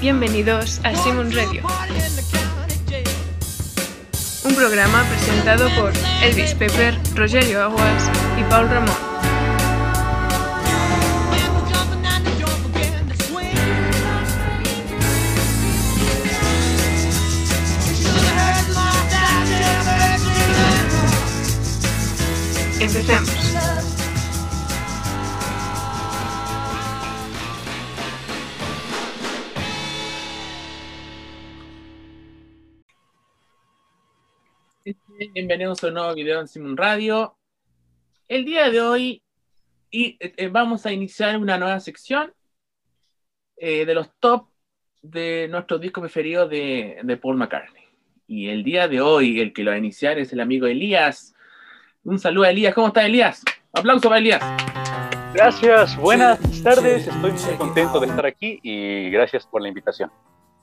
Bienvenidos a Simon Radio, un programa presentado por Elvis Pepper, Rogerio Aguas y Paul Ramón. Empecemos. Bienvenidos a un nuevo video en Simon Radio. El día de hoy y, eh, vamos a iniciar una nueva sección eh, de los top de nuestro disco preferido de, de Paul McCartney. Y el día de hoy, el que lo va a iniciar es el amigo Elías. Un saludo a Elías. ¿Cómo está Elías? Aplauso para Elías. Gracias, buenas tardes. Estoy muy contento de estar aquí y gracias por la invitación.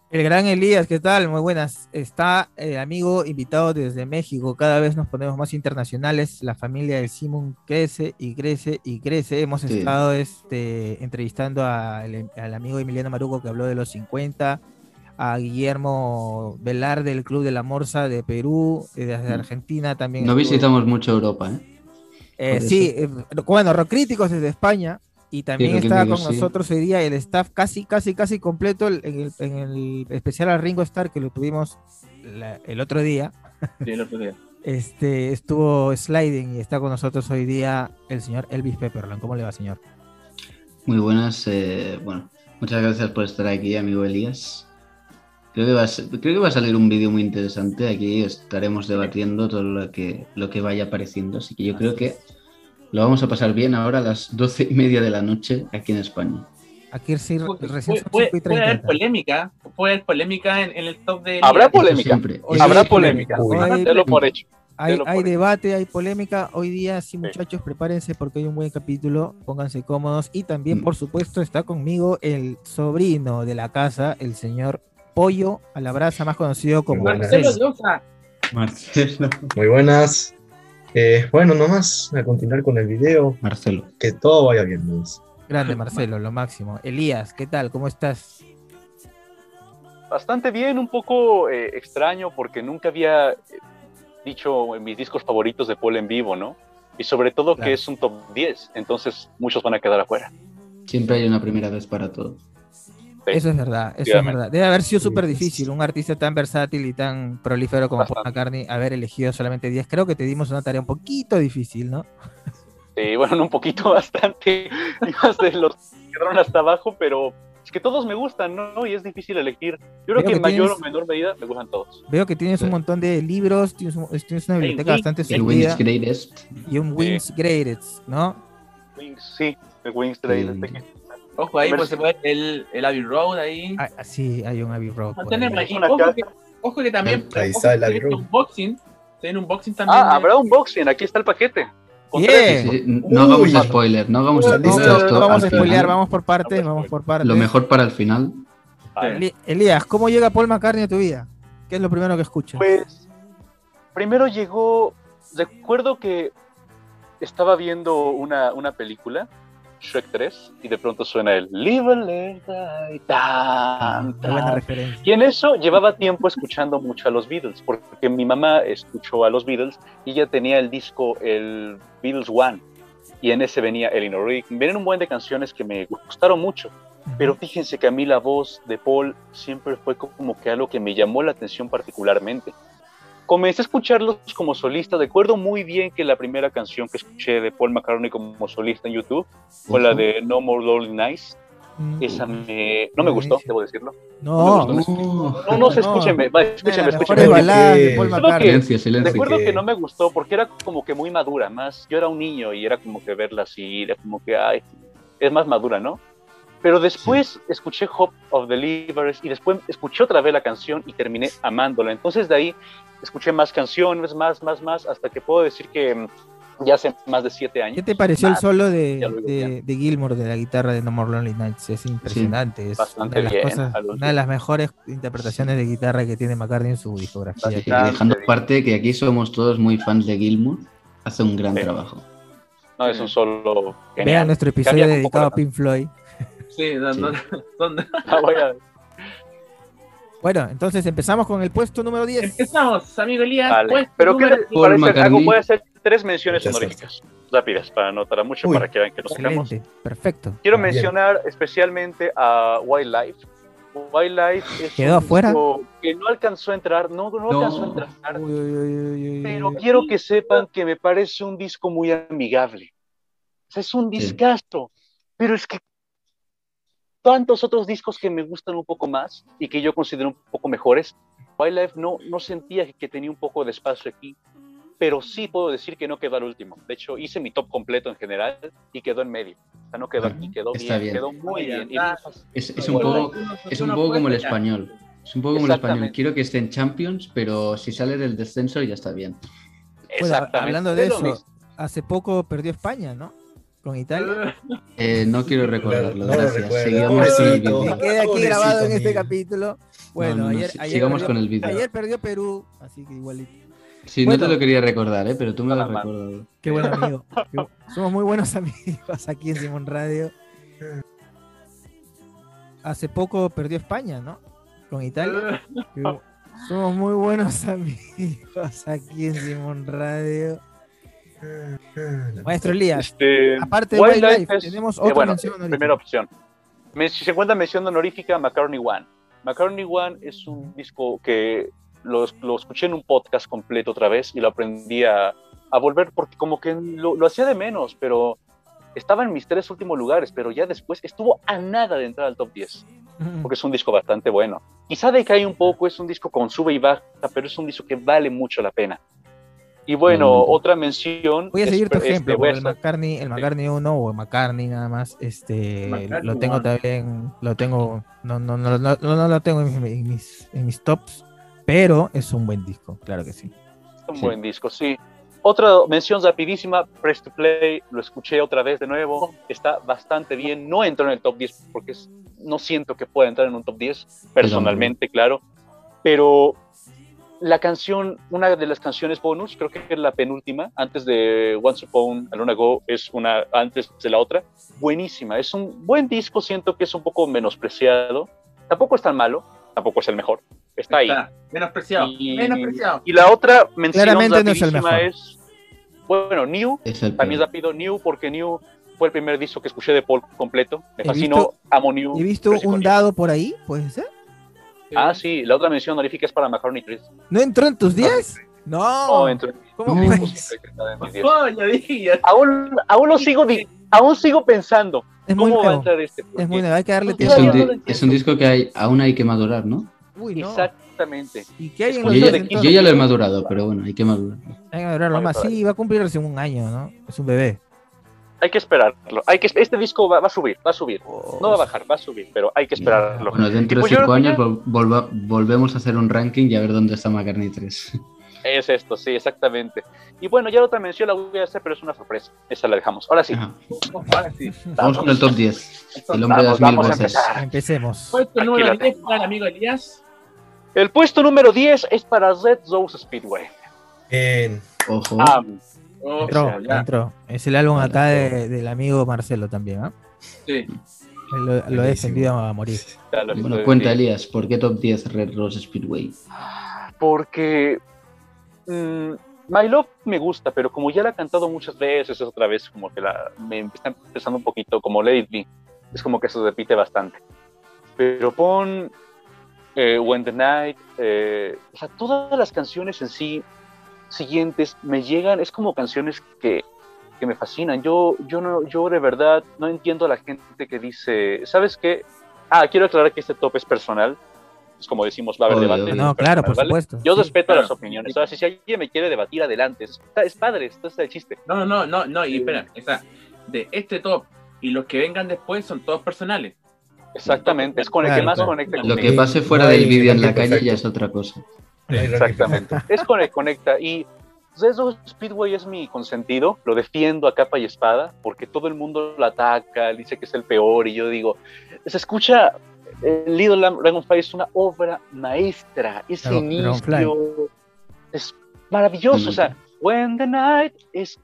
El gran Elías, ¿qué tal? Muy buenas. Está el amigo invitado desde México. Cada vez nos ponemos más internacionales. La familia del Simon crece y crece y crece. Hemos Sí. estado este, entrevistando a- al, al amigo Emiliano Maruco que habló de los 50, a Guillermo Velar del Club de la Morsa de Perú, eh, desde Mm. Argentina también. No visitamos mucho Europa, ¿eh? Eh, sí, eh, bueno, Rock Críticos desde España. Y también Rock está con sí. nosotros hoy día el staff casi, casi, casi completo en el, en el especial a Ringo Starr que lo tuvimos la- el otro día. Sí, el otro día. Este estuvo sliding y está con nosotros hoy día el señor Elvis Pepperland. ¿Cómo le va, señor? Muy buenas. eh, bueno, muchas gracias por estar aquí, amigo Elías. Creo que va a, ser- creo que va a salir un vídeo muy interesante. Aquí estaremos debatiendo todo lo que, lo que vaya apareciendo. Así que yo creo que lo vamos a pasar bien ahora a las doce y media de la noche aquí en España. Aquí sí, Puede, recién son puede- 5 y puede haber 30. polémica. Puede haber polémica en, en el top de Habrá polémica. Siempre. Hoy Habrá polémica. Por hecho. Hay, debate, hay polémica. Hoy día, sí, muchachos, prepárense porque hay un buen capítulo. Pónganse cómodos. Y también, Mm. por supuesto, está conmigo el sobrino de la casa, el señor Pollo a la brasa, más conocido como. Marcelo Marcelo. Diosa. Marcelo. Muy buenas. Eh, bueno, nomás a continuar con el video. Marcelo. Que todo vaya bien, Luis. Grande Marcelo, lo máximo. Elías, ¿qué tal? ¿Cómo estás? Bastante bien, un poco eh, extraño porque nunca había eh, dicho en mis discos favoritos de Paul en vivo, ¿no? Y sobre todo Claro. que es un top 10, entonces muchos van a quedar afuera. Siempre hay una primera vez para todo. Sí. Eso es verdad, eso es verdad. Debe haber sido Sí, súper difícil, un artista tan versátil y tan prolífero como Paul. McCartney, haber elegido solamente 10. Creo que te dimos una tarea un poquito difícil, ¿no? Sí, bueno, no un poquito bastante, más de los que quedaron hasta abajo, pero es que todos me gustan, ¿no? Y es difícil elegir. Yo creo Veo que que en mayor tienes- o menor medida me gustan todos. Veo que tienes un Sí. montón de libros, tienes, un- tienes una biblioteca Wings, bastante El Wings Greatest. y un Wings Greatest, ¿no? Wings, sí, el Wings Trail. Ojo, ahí A pues, se puede el, el Abbey Road ahí. Ah, ah, sí, hay un Abbey Road. por ahí. Una Ojo que, ojo que también. Ahí está el Abbey tiene Road. un unboxing. Tiene un unboxing también. Ah, habrá unboxing, aquí está el paquete. Sí, no hagamos spoiler, no hagamos No, spoiler. No, vamos a final, vamos por partes, Vamos vamos por partes. Lo mejor para el final. Elías, ¿cómo llega Paul McCartney a tu vida? ¿Qué es lo primero que escuchas? Pues primero llegó, recuerdo que estaba viendo una, una película, Shrek 3, y de pronto suena el Live and Let Die, tan, tan. Y en eso llevaba tiempo escuchando mucho a los Beatles, porque mi mamá escuchó a los Beatles y ella tenía el disco, el Beatles One, y en ese venía Eleanor Rigby. Vienen un buen de canciones que me gustaron mucho. Pero fíjense que a mí la voz de Paul siempre fue como que algo que me llamó la atención particularmente. Comencé a escucharlos como solista. Recuerdo muy bien que la primera canción que escuché de Paul McCartney como solista en YouTube fue la de No More Lonely Nights. Mm, Esa me, no me gustó, debo decirlo. No, no me Oh, No, no, se No. escúcheme, escúcheme, escúcheme. McCartney. silencio, silencio. Recuerdo que- que no me gustó porque era como que muy madura, más yo era un niño y era como que verla así, era como que, ay, es más madura, ¿no? Pero después escuché Hope of the Livers y después escuché otra vez la canción y terminé amándola. Entonces de ahí escuché más canciones, más, más, más, hasta que puedo decir que mm, ya hace más de siete años. ¿Qué te pareció el solo de, de, de Gilmour de la guitarra de No More Lonely Nights? Es impresionante. es bastante una de, las bien, cosas- al último. una de las mejores interpretaciones de guitarra que tiene McCartney en su discografía. Y dejando aparte que aquí somos todos muy fans de Gilmour, hace un gran Sí. trabajo. No, es un solo Vean genial. nuestro episodio dedicado a Pink Floyd. Sí, donde, Sí. donde- Ah, voy a- Bueno, entonces empezamos con el puesto número 10. Empezamos, amigo Elías. Vale. Pero ¿qué número les Paul parece? McCartney. Hago- voy a hacer tres menciones honoríficas. Rápidas, para no tardar mucho, Uy. para que vean que nos quedamos. Perfecto. Quiero Bien. mencionar especialmente a Wildlife. Wildlife es ¿Quedó un afuera? disco que no alcanzó a entrar, no, no, No. alcanzó a entrar. Uy, uy, uy, uy, uy, Pero uy. quiero que sepan que me parece un disco muy amigable. O sea, es un Sí. discazo, pero es que tantos otros discos que me gustan un poco más y que yo considero un poco mejores, Wildlife no, no sentía que- tenía un poco de espacio aquí, pero sí puedo decir que no quedó al último. De hecho, hice mi top completo en general y quedó en medio. O sea, no quedó aquí, quedó Está bien, bien. quedó muy bien. Está- Es, es un poco, es un poco como el español. Es un poco como el español. Quiero que esté en Champions, pero si sale del descenso ya está bien. Bueno, Exactamente. hablando de eso, hace poco perdió España, ¿no? Con Italia. Eh, no quiero recordarlo, No gracias. Sigamos con el Pobrecito. vídeo. Que quede aquí grabado en este capítulo. Bueno, No, no, no, ayer, ayer sigamos perdió, con el vídeo. ayer perdió Perú, así que igualito. Sí, Bueno. no te lo quería recordar, ¿eh? pero tú me lo has recordado. Qué buen amigo. Somos muy buenos amigos aquí en Simón Radio. Hace poco perdió España, ¿no? Con Italia. Somos muy buenos amigos aquí en Simón Radio. Maestro Elías, Este, aparte de Wildlife Wildlife, es- tenemos eh, otra bueno, mención honorífica. primera opción. Si se encuentra mención honorífica, McCartney One. McCartney One es un disco que lo, lo escuché en un podcast completo otra vez y lo aprendí a, a volver porque como que lo, lo hacía de menos, pero estaba en mis tres últimos lugares, pero ya después estuvo a nada de entrar al top 10, Ujú. porque es un disco bastante bueno. Quizá decae un poco, es un disco con sube y baja, pero es un disco que vale mucho la pena. Y bueno, Totalmente. otra mención... Voy a es- seguir tu este, ejemplo, porque el McCartney, el McCartney 1 o el McCartney nada más, este, McCartney lo tengo también, lo tengo, no, no, no, no, no, no lo tengo en mis, en mis, en mis tops, pero es un buen disco, claro que sí. Un Sí. buen disco, sí. Otra mención rapidísima, Press to Play, lo escuché otra vez de nuevo, está bastante bien, no entró en el top 10 porque es- no siento que pueda entrar en un top 10, personalmente, claro, pero la canción, una de las canciones bonus, creo que es la penúltima, antes de Once Upon a Luna Go, es una antes de la otra, buenísima, es un buen disco, siento que es un poco menospreciado, tampoco es tan malo, tampoco es el mejor, está ahí. Está, Menospreciado. Y- Menospreciado. Y la otra mención Claramente no es el mejor. es, bueno, New, Es el también peor. rápido New, porque New fue el primer disco que escuché de Paul completo. Me fascinó, visto- amo New. He visto un New. dado por ahí, ¿puede ser? Ah, sí, la otra mención honorífica es para McCartney 3. ¿No entró en tus 10? No, No, entre ¿cómo No. ya dije, ya. aún, aún lo sigo, aún sigo pensando, Es muy ¿cómo va a entrar este? es Porque- muy nuevo, hay que darle Es tiempo. Es un, no es disco que hay, aún hay que madurar, ¿no? Uy, no. Exactamente. ¿Y qué hay en Es los Yo ya, yo ya lo he madurado, pero bueno, hay que madurar. Hay que madurarlo más. Sí, va a cumplir recién un año, ¿no? Es un bebé. Hay que esperarlo. Hay que, este disco va, va a subir, va a subir. No va a bajar, va a subir, pero hay que esperarlo. Bueno, dentro de pues cinco años vol- volvemos a hacer un ranking y a ver dónde está McCartney 3. Es esto, sí, exactamente. Y bueno, ya la otra mención la voy a hacer, pero es una sorpresa. Esa la dejamos. Ahora sí. Ahora sí. Vamos con el top 10. El hombre de las mil a voces. Empecemos. Puesto Aquí número la 10 tengo. para el amigo Elías. El puesto número 10 es para Red Rose Speedway. Bien. Ojo. Oh, Entró, ya. entró. Es el álbum acá de- del amigo Marcelo también, ¿ah? Sí. Lo, lo he defendido a morir. bueno, cuenta. Elías, ¿por qué top 10 Red Rose Speedway? Porque mm, My Love me gusta, pero como ya la he cantado muchas veces, es otra vez como que la, me está empezando un poquito como Let It Be. Es como que se repite bastante. Pero pon eh, When the Night, eh, o sea, todas las canciones en sí siguientes me llegan, es como canciones que, que me fascinan. Yo, yo, no, yo de verdad no entiendo a la gente que dice, ¿sabes qué? Ah, quiero aclarar que este top es personal. Es como decimos, va a haber Obvio, debate. obvio. No, claro, por ¿vale? supuesto. Yo Sí. respeto claro. las opiniones. Ahora, si alguien me quiere debatir, adelante. Es, es padre, esto es el chiste. No, no, no, no, y espera, o sea, de este top y los que vengan después son todos personales. Exactamente, es con el Claro, que más claro. conecta. Lo que pase fuera del vídeo en la calle ya es otra cosa. Exactamente. Es con el conecta. Y Zezo Speedway es mi consentido. Lo defiendo a capa y espada porque todo el mundo lo ataca, dice que es el peor. Y yo digo, se escucha. eh, Little Lam- Dragonfly es una obra maestra. Ese Dragon- Dragonfly. inicio es maravilloso. O sea, When the Night es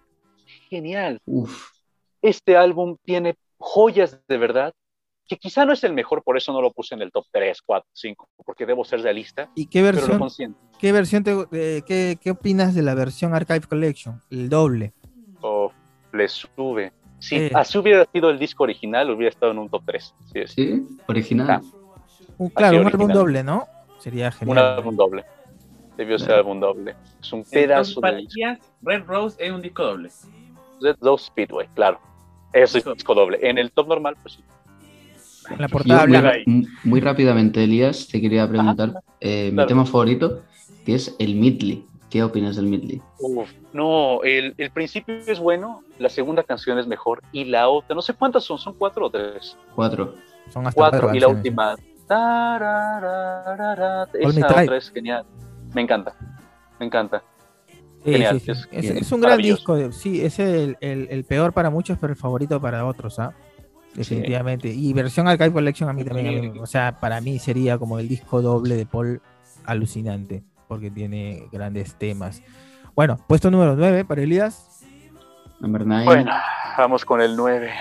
genial. Uf, Este álbum tiene joyas de verdad que quizá no es el mejor, por eso no lo puse en el top 3, 4, 5, porque debo ser realista, ¿Y qué pero lo versión, qué versión te, eh, qué, qué opinas de la versión Archive Collection? El doble. O le sube. Si Eh. así hubiera sido el disco original, hubiera estado en un top 3. Sí. Sí, original. Ah. Un, claro, un álbum doble, ¿no? Sería Un genial. álbum doble. Debió ser álbum doble. Es un Entonces, pedazo para de. Elías, Red Rose es un disco doble. Red Rose Speedway, claro. Eso es disco doble. En el top normal, pues sí. La Yo portada muy, rápidamente, Elías, te quería preguntar eh, mi tema favorito, que es el Midley. ¿Qué opinas del Midley? Uf, no, el, el principio es bueno, la segunda canción es mejor y la otra, no sé cuántas son, son cuatro o tres. Cuatro. Son hasta Cuatro y la última. Me Esa otra es genial. Me encanta, me encanta. Sí, Genial, sí, sí. es- Es, bien, es un gran disco. sí, es el, el- el peor para muchos, pero el favorito para otros, ¿ah? Definitivamente. Y versión Archive Collection a mí también. o sea, para mí sería como el disco doble de Paul alucinante, porque tiene grandes temas. Bueno, puesto número 9 para Elías. Number nine. Bueno, vamos con el 9.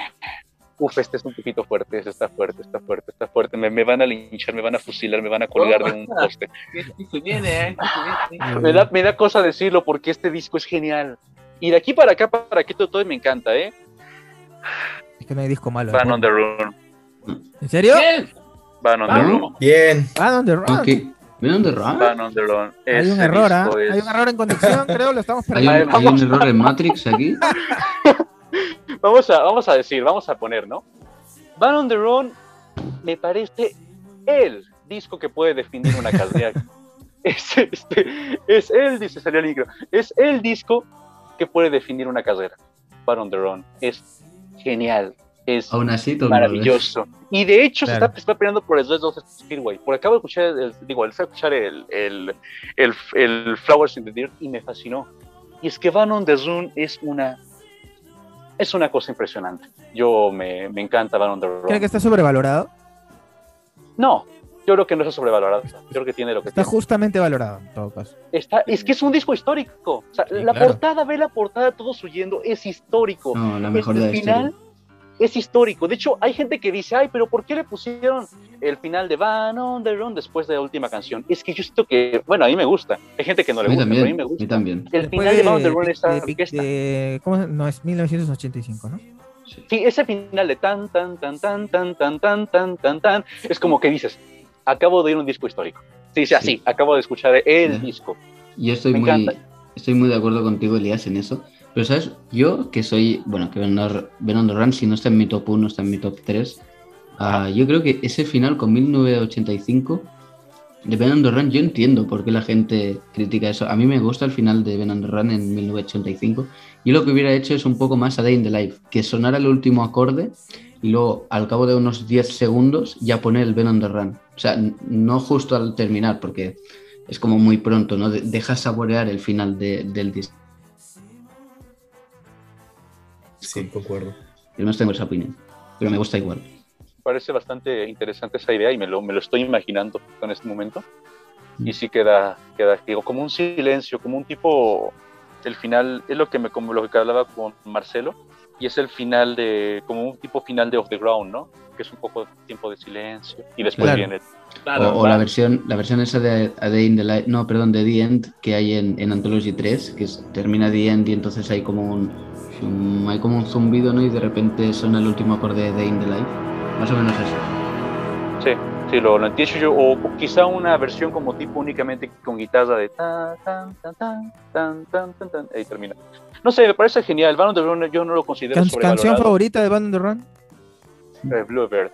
Uf, este es un poquito fuerte, este está fuerte, está fuerte, está fuerte. Me, me van a linchar, me van a fusilar, me van a colgar de un poste. ¿Qué qué se viene, eh? Me da, me da cosa decirlo porque este disco es genial. Y de aquí para acá, para aquí todo, todo me encanta, ¿eh? Es que no hay disco malo. Van on the Run. ¿En serio? Bien. Van on the. Run. Bien. Van on the Run. Ok. ¿Ven dónde Run? Van on the Run. Hay un error, ¿ah? disco Hay un error en conexión, creo, lo estamos ¿Hay un, perdiendo. hay un error en Matrix aquí? Vamos a, vamos a decir, vamos a poner, ¿no? Van on the Run me parece el disco que puede definir una carrera. es, este, es el, dice, salió el micro, es el disco que puede definir una carrera. Van on the Run. Es genial. Es Aún así, el maravilloso. Y de hecho se, Claro. está, se está peleando por el Red Rose Speedway. Porque acabo de escuchar, el, digo, de escuchar el, el, el, el Flowers in the Dirt y me fascinó. Y es que Van on the Run es una, es una cosa impresionante. Yo me, me encanta Van on the Run. ¿Cree que está sobrevalorado? No, yo creo que no está sobrevalorado. Yo creo que tiene lo que Está tiene. justamente valorado, en todo caso. Está, es que es un disco histórico. O sea, Sí, la claro. portada, ve la portada, todos huyendo, es histórico. No, la mejor el de final historia. es histórico. De hecho, hay gente que dice, ay, pero ¿por qué le pusieron el final de Van on the Run después de la última canción? Es que yo siento que, bueno, a mí me gusta. Hay gente que no le gusta, pero a mí me A mí gusta. también. El Después final de Van on the Run es de- orquesta. de- ¿cómo No, es 1985, ¿no? Sí. Sí, ese final de tan, tan, tan, tan, tan, tan, tan, tan, tan, tan, es como que dices, acabo de ir a un disco histórico. Sí, sí, así, Sí. acabo de escuchar el Ya. disco. Yo estoy Me muy, encanta. estoy muy de acuerdo contigo, Elías, en eso. Pero, ¿sabes? Yo, que soy, bueno, que the Run, si no está en mi top 1, está en mi top 3. ah, yo creo que ese final con 1985 de Ben Run, yo entiendo por qué la gente critica eso. A mí me gusta el final de Ben Run en 1985. Yo lo que hubiera hecho es un poco más a Day in the Life, que sonara el último acorde y luego al cabo de unos 10 segundos ya poner el Ben on the Run. O sea, no justo al terminar, porque es como muy pronto, ¿no? De- deja saborear el final de- del disco. Sí, concuerdo. Yo no tengo esa opinión, pero me gusta igual. Parece bastante interesante esa idea y me lo, me lo estoy imaginando en este momento. Y sí queda, queda digo, como un silencio, como un tipo, el final, es lo que me como lo que hablaba con Marcelo, y es el final de, como un tipo final de Off the Ground, ¿no? Que es un poco de tiempo de silencio, y después Claro. viene Claro. o o la versión, la versión esa de A Day in the Life, no, perdón, de The End que hay en, en Anthology 3, que es- termina The End y entonces hay como un, un- hay como un zumbido, ¿no? Y de repente suena el último acorde de Day in the Life. Más o menos eso. Sí, sí, lo, lo entiendo yo. O, o quizá una versión como tipo únicamente con guitarra de tan, tan, tan, tan, tan, tan, tan, tan, ahí termina. No sé, me parece genial. Van the Run yo no lo considero Can- ¿Canción favorita de Band on the Run? Eh, Bluebird.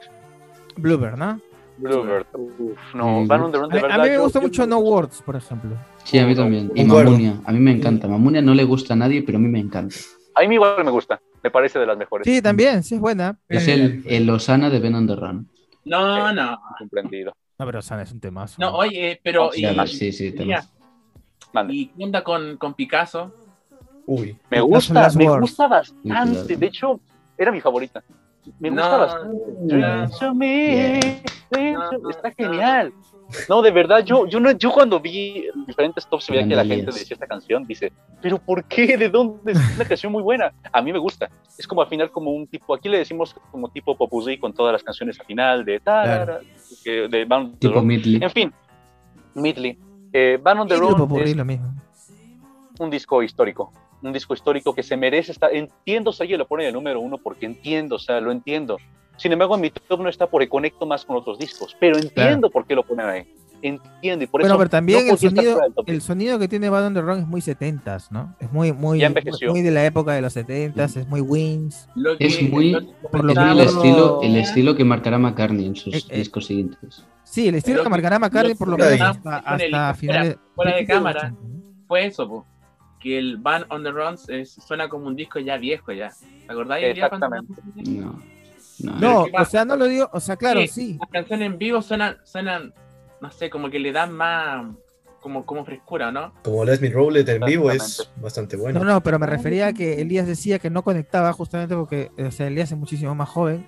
Bluebird, ¿no? Bluebird. Uf, no, Mm. Van on the Run A, de mí- a verdad. mí me gusta yo- mucho No Words, por ejemplo. Sí, a mí también. Y. Mamunia, a mí me encanta. Mamunia no le gusta a nadie, pero a mí me encanta. A mí igual me gusta. Me parece de las mejores. Sí, también, sí es buena. Es el, el Osana de Ben on the Run. No, no. Comprendido. No, pero Sana es un temazo. No, oye, eh, pero. Sí, y- además, sí, sí. ¿Y qué onda con, con Picasso? Uy. Me gusta, me gusta bastante. De hecho, era mi favorita. Me gusta No. bastante. Dance to me. Yeah. Ascension, está genial. No, de verdad, yo, yo, no, yo cuando vi diferentes tops veía que la gente decía esta canción, dice, pero ¿por qué? ¿De dónde? Es una canción muy buena. A mí me gusta. Es como al final como un tipo, aquí le decimos como tipo popurrí con todas las canciones al final de tarara, que- de the Tipo. Midley. En fin, Midley. Eh, Band on the es lo mismo. un disco histórico, un disco histórico que se merece estar, entiendo, Saye lo pone en el número uno porque entiendo, o sea, lo entiendo. Sin embargo, en mi top no está porque conecto más con otros discos, pero entiendo por qué lo ponen ahí. Entiendo y por Bueno, eso pero también no el sonido, fuera el 10. sonido que tiene Bad on the Run es muy 70s, ¿no? Es muy, muy, muy de la época de los 70s, es muy Wings. Es muy- por lo Es que el Claro. estilo, el estilo que marcará McCartney en sus Eh, eh. discos siguientes. Sí, el estilo Lo que marcará McCartney por lo que menos hasta, con el- hasta finales. fuera de principios los cámara. 80, ¿no? fue eso, po, que el Band on the Runs es- suena como un disco ya viejo ya. ¿Te acordáis? Exactamente. No. No. No, ¿qué o sea, no lo digo, o sea, claro, Sí. sí. Las canciones en vivo suenan, suenan, no sé, como que le dan más, como, como frescura, ¿no? Como Let Me Roll It en vivo es bastante bueno. No, no, pero me refería a que Elías decía que no conectaba justamente porque, o sea, Elías es muchísimo más joven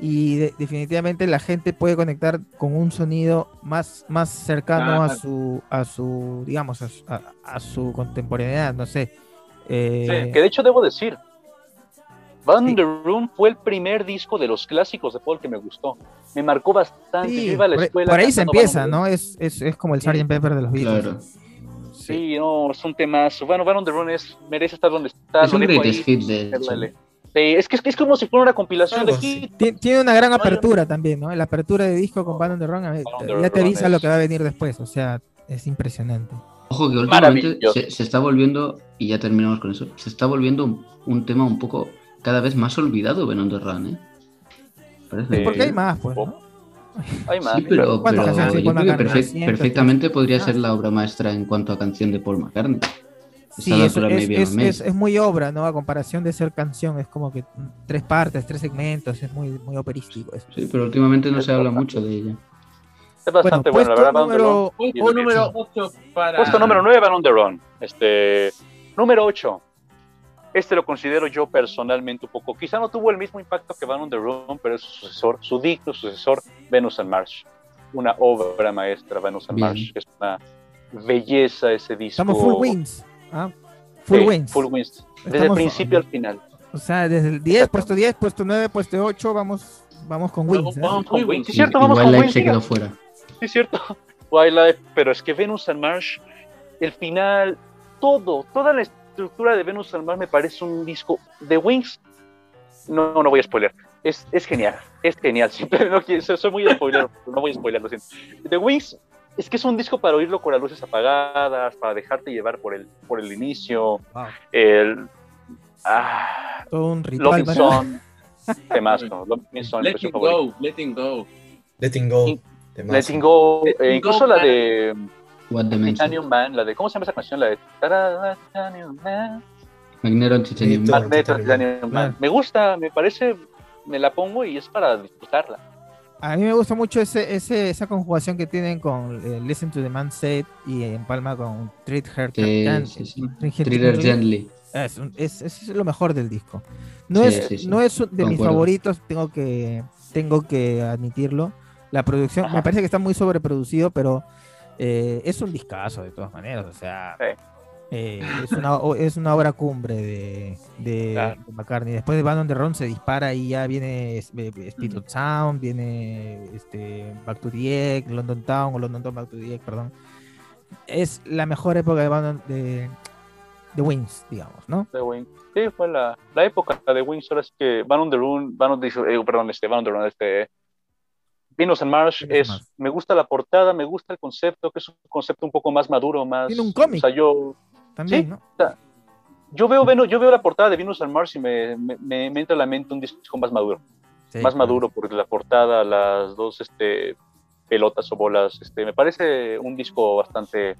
y de- definitivamente la gente puede conectar con un sonido más, más cercano a Claro. su, a su, digamos, a, su- a- a su contemporaneidad, no sé. Eh, Que de hecho debo decir, Band Sí. on the Run fue el primer disco de los clásicos de Paul que me gustó. Me marcó bastante. sí, Yo iba a la por, escuela por ahí se empieza, ¿no? Es, es, es como el Sí. Sgt. Pepper de los Beatles. Claro. Sí, no, es un temazo. Bueno, Band on the Run es, merece estar donde está. Es un greatest hit, de es que es, como si fuera una compilación de hits. Tien- Tiene una gran apertura también, ¿no? La apertura de disco con Band on the the ya te avisa es- lo que va a venir después, o sea, es impresionante. Ojo que últimamente se está volviendo, y ya terminamos con eso, se está volviendo un, un tema un poco cada vez más olvidado Ben on the Run, ¿eh? Parece Sí. Porque hay más, pues, ¿no? Hay más. Sí, pero, ¿Cuántas pero canciones hay yo creo que McCartney? perfec- 200, perfectamente podría Ah. ser la obra maestra en cuanto a canción de Paul McCartney. Sí, es, muy obra, ¿no? A comparación de ser canción, es como que tres partes, tres segmentos, es muy, muy operístico eso. Sí, pero últimamente no Es se habla bastante. mucho de ella. Es bastante bueno, la puesto verdad. Número Puesto número 8 para... Puesto número 9, Van on the Run. Este, número 8. Este lo considero yo personalmente un poco. Quizá no tuvo el mismo impacto que Van on the Run, pero es su sucesor, su digno sucesor, Venus and March. Una obra maestra, Venus and Bien. March. Es una belleza ese disco. Estamos full wins. ¿ah? Full Sí, wins. Full wins. Desde el Estamos- principio al final. O sea, desde el 10, puesto 10, puesto 9, puesto 8, vamos, vamos con wins. ¿eh? Vamos muy wins. Sí, es cierto, vamos con wins. se quedó fuera. Sí, es cierto. Wildlife, pero es que Venus and Marsh, el final, todo, toda la estructura de Venus and Marsh me parece un disco de Wings. No, no voy a spoiler. Es, es genial, es genial. Siempre no quiero, soy muy spoiler, no voy a spoiler, lo siento. The Wings es que es un disco para oírlo con las luces apagadas, para dejarte llevar por el, por el inicio. Wow. El. Ah, Todo un ritual. Song, temazo. Loving Song, Letting go, letting go. Letting Go. Temazo. Letting Go, Letting eh, Go, incluso la de. What. Titanium Man, la de, ¿cómo se llama esa canción? La de Titanium Man. Magneto Titanium. Man. Magneto Titanium Man. Me gusta, me parece, me la pongo y es para disfrutarla. A mí me gusta mucho ese, ese, esa conjugación que tienen con eh, Listen to the Man Said y en Palma con Treat Her Sí, Can- sí, sí. Gently. Gently. Es, es, es lo mejor del disco. No Sí, es, sí, sí. No es de mis Concuerdo. favoritos, tengo que, tengo que admitirlo. La producción, Ajá. me parece que está muy sobreproducido, pero eh, es un discazo de todas maneras. O sea, Sí. eh, es, una, es una obra cumbre de, de, Claro. de McCartney. Después de Band on the Run se dispara y ya viene es- eh, Speed of Sound, viene este, Back to the Egg, London Town o London Town Back to the Egg, perdón. Es la mejor época de Band on- de, de Wings, digamos, ¿no? De Wings. Sí, fue la, la época de Wings, ahora es que Van on the Run, Van on the, eh, perdón, este, Van on the Run, este, Venus and Marsh, es, Marsh. me gusta la portada, me gusta el concepto, que es un concepto un poco más maduro, más... Tiene un cómic. O sea, yo, También, Sí. ¿no? yo, veo, yo veo la portada de Venus and Marsh y me, me, me- me entra a la mente un disco más maduro. Sí, más claro. maduro porque la portada, las dos este, pelotas o bolas, este, me parece un disco bastante,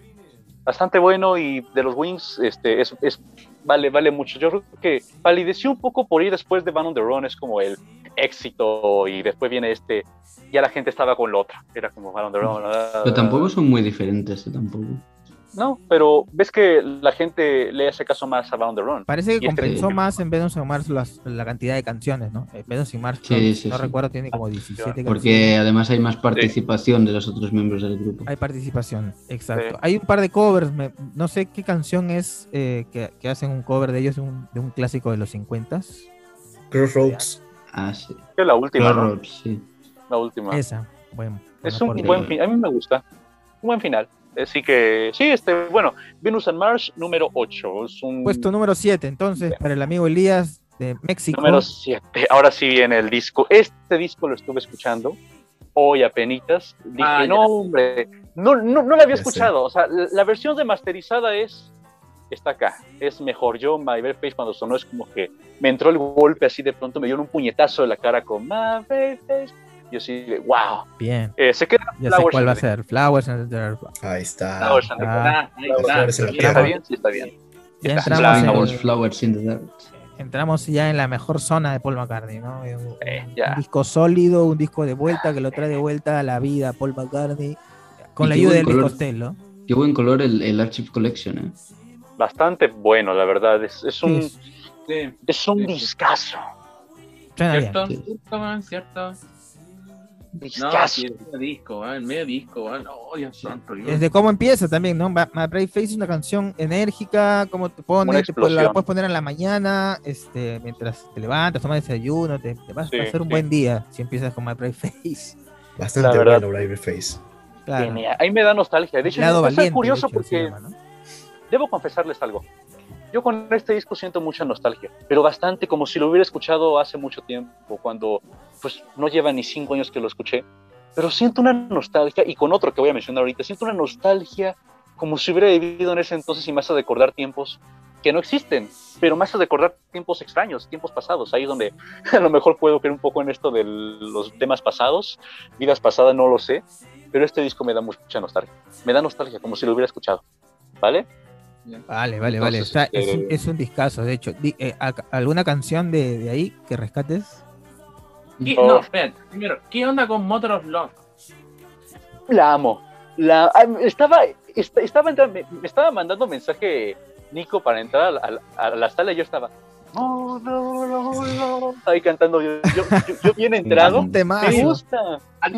bastante bueno y de los Wings este, es, es- vale, vale mucho. Yo creo que palideció un poco por ir después de Van on the Run, es como el éxito y después viene este, ya la gente estaba con la otra, era como Pero tampoco son muy diferentes, ¿eh? tampoco. No, pero ves que la gente le hace caso más a Bound the Run. Parece que Y este- compensó más en Venus en Mars las- la cantidad de canciones, ¿no? En Venus en Mars, Sí, no, sí, no sí. recuerdo, tiene como 17 Porque canciones. además hay más participación de los otros miembros del grupo. Hay participación, exacto. Sí. Hay un par de covers, me- no sé qué canción es eh, que, que hacen un cover de ellos de un, de un clásico de los 50 Crossroads. Ah, sí. Que la última, ¿no? Sí. La última. Esa, bueno. Es un buen fin, a mí me gusta. Un buen final. Así que, sí, este, bueno, Venus and Mars número 8. Es un Puesto número 7, entonces, para el amigo Elías de México. número 7. Ahora sí viene el disco. Este disco lo estuve escuchando hoy apenitas. Dije, Ah, no, hombre, no, no, no lo había escuchado. O sea, la, la versión remasterizada es, está acá, es mejor. Yo, My Bare Face, cuando sonó, es como que me entró el golpe así de pronto, me dio un puñetazo de la cara con My Bare Face. Yo de, wow. Bien, Eh, se queda ya sé cuál va a ser. Flowers and the. Ahí está. Flowers and the- Ah, Ah, ahí está. en Sí, ¿Está bien? Sí, está bien. Ya Está entramos en, Flowers, el- Flowers in the Dirt. entramos ya en la mejor zona de Paul McCartney, ¿no? Un, Eh, un ya. disco sólido, un disco de vuelta que lo trae de vuelta a la vida Paul McCartney con Y la ayuda de color. Costello. Qué buen color el, el Archive Collection, ¿eh? Bastante bueno, la verdad. Es, es un, Sí, Sí, es un Sí. discazo. suena bien. ¿Cierto? ¿Cierto, man? ¿Cierto? No, Discazo. medio disco, man, el medio disco, man. Oh, Dios santo. Dios. Desde cómo empieza también, ¿no? My Brave Face es una canción enérgica, cómo te Una pone, te la puedes poner en la mañana, este, mientras te levantas, tomas desayuno, te, te vas Sí, a hacer un sí. buen día si empiezas con My Brave Face. Bastante La verdad. bueno, Brave Face. Claro. Ahí me da nostalgia. De hecho, es curioso de hecho, se porque llama, ¿no? Debo confesarles algo. Yo con este disco siento mucha nostalgia, pero bastante como si lo hubiera escuchado hace mucho tiempo, cuando pues no lleva ni cinco años que lo escuché. Pero siento una nostalgia, y con otro que voy a mencionar ahorita, siento una nostalgia como si hubiera vivido en ese entonces y me hace recordar tiempos que no existen, pero me hace recordar tiempos extraños, tiempos pasados, ahí donde a lo mejor puedo creer un poco en esto de los temas pasados, vidas pasadas, no lo sé, pero este disco me da mucha nostalgia, me da nostalgia como si lo hubiera escuchado, ¿vale? Vale, vale, vale. Entonces, Está- es, este- un, es un discazo, de hecho. Di- eh, ¿al- ¿Alguna canción de, de ahí que rescates? ¿Qué- Oh. No, espera, primero, ¿qué onda con Motor of Love? La amo. La, ah, estaba, est- estaba entrando- me, me estaba mandando mensaje Nico para entrar a la, a la sala y yo estaba ahí cantando. Yo, yo, yo- yo bien entrado. Me gusta. Al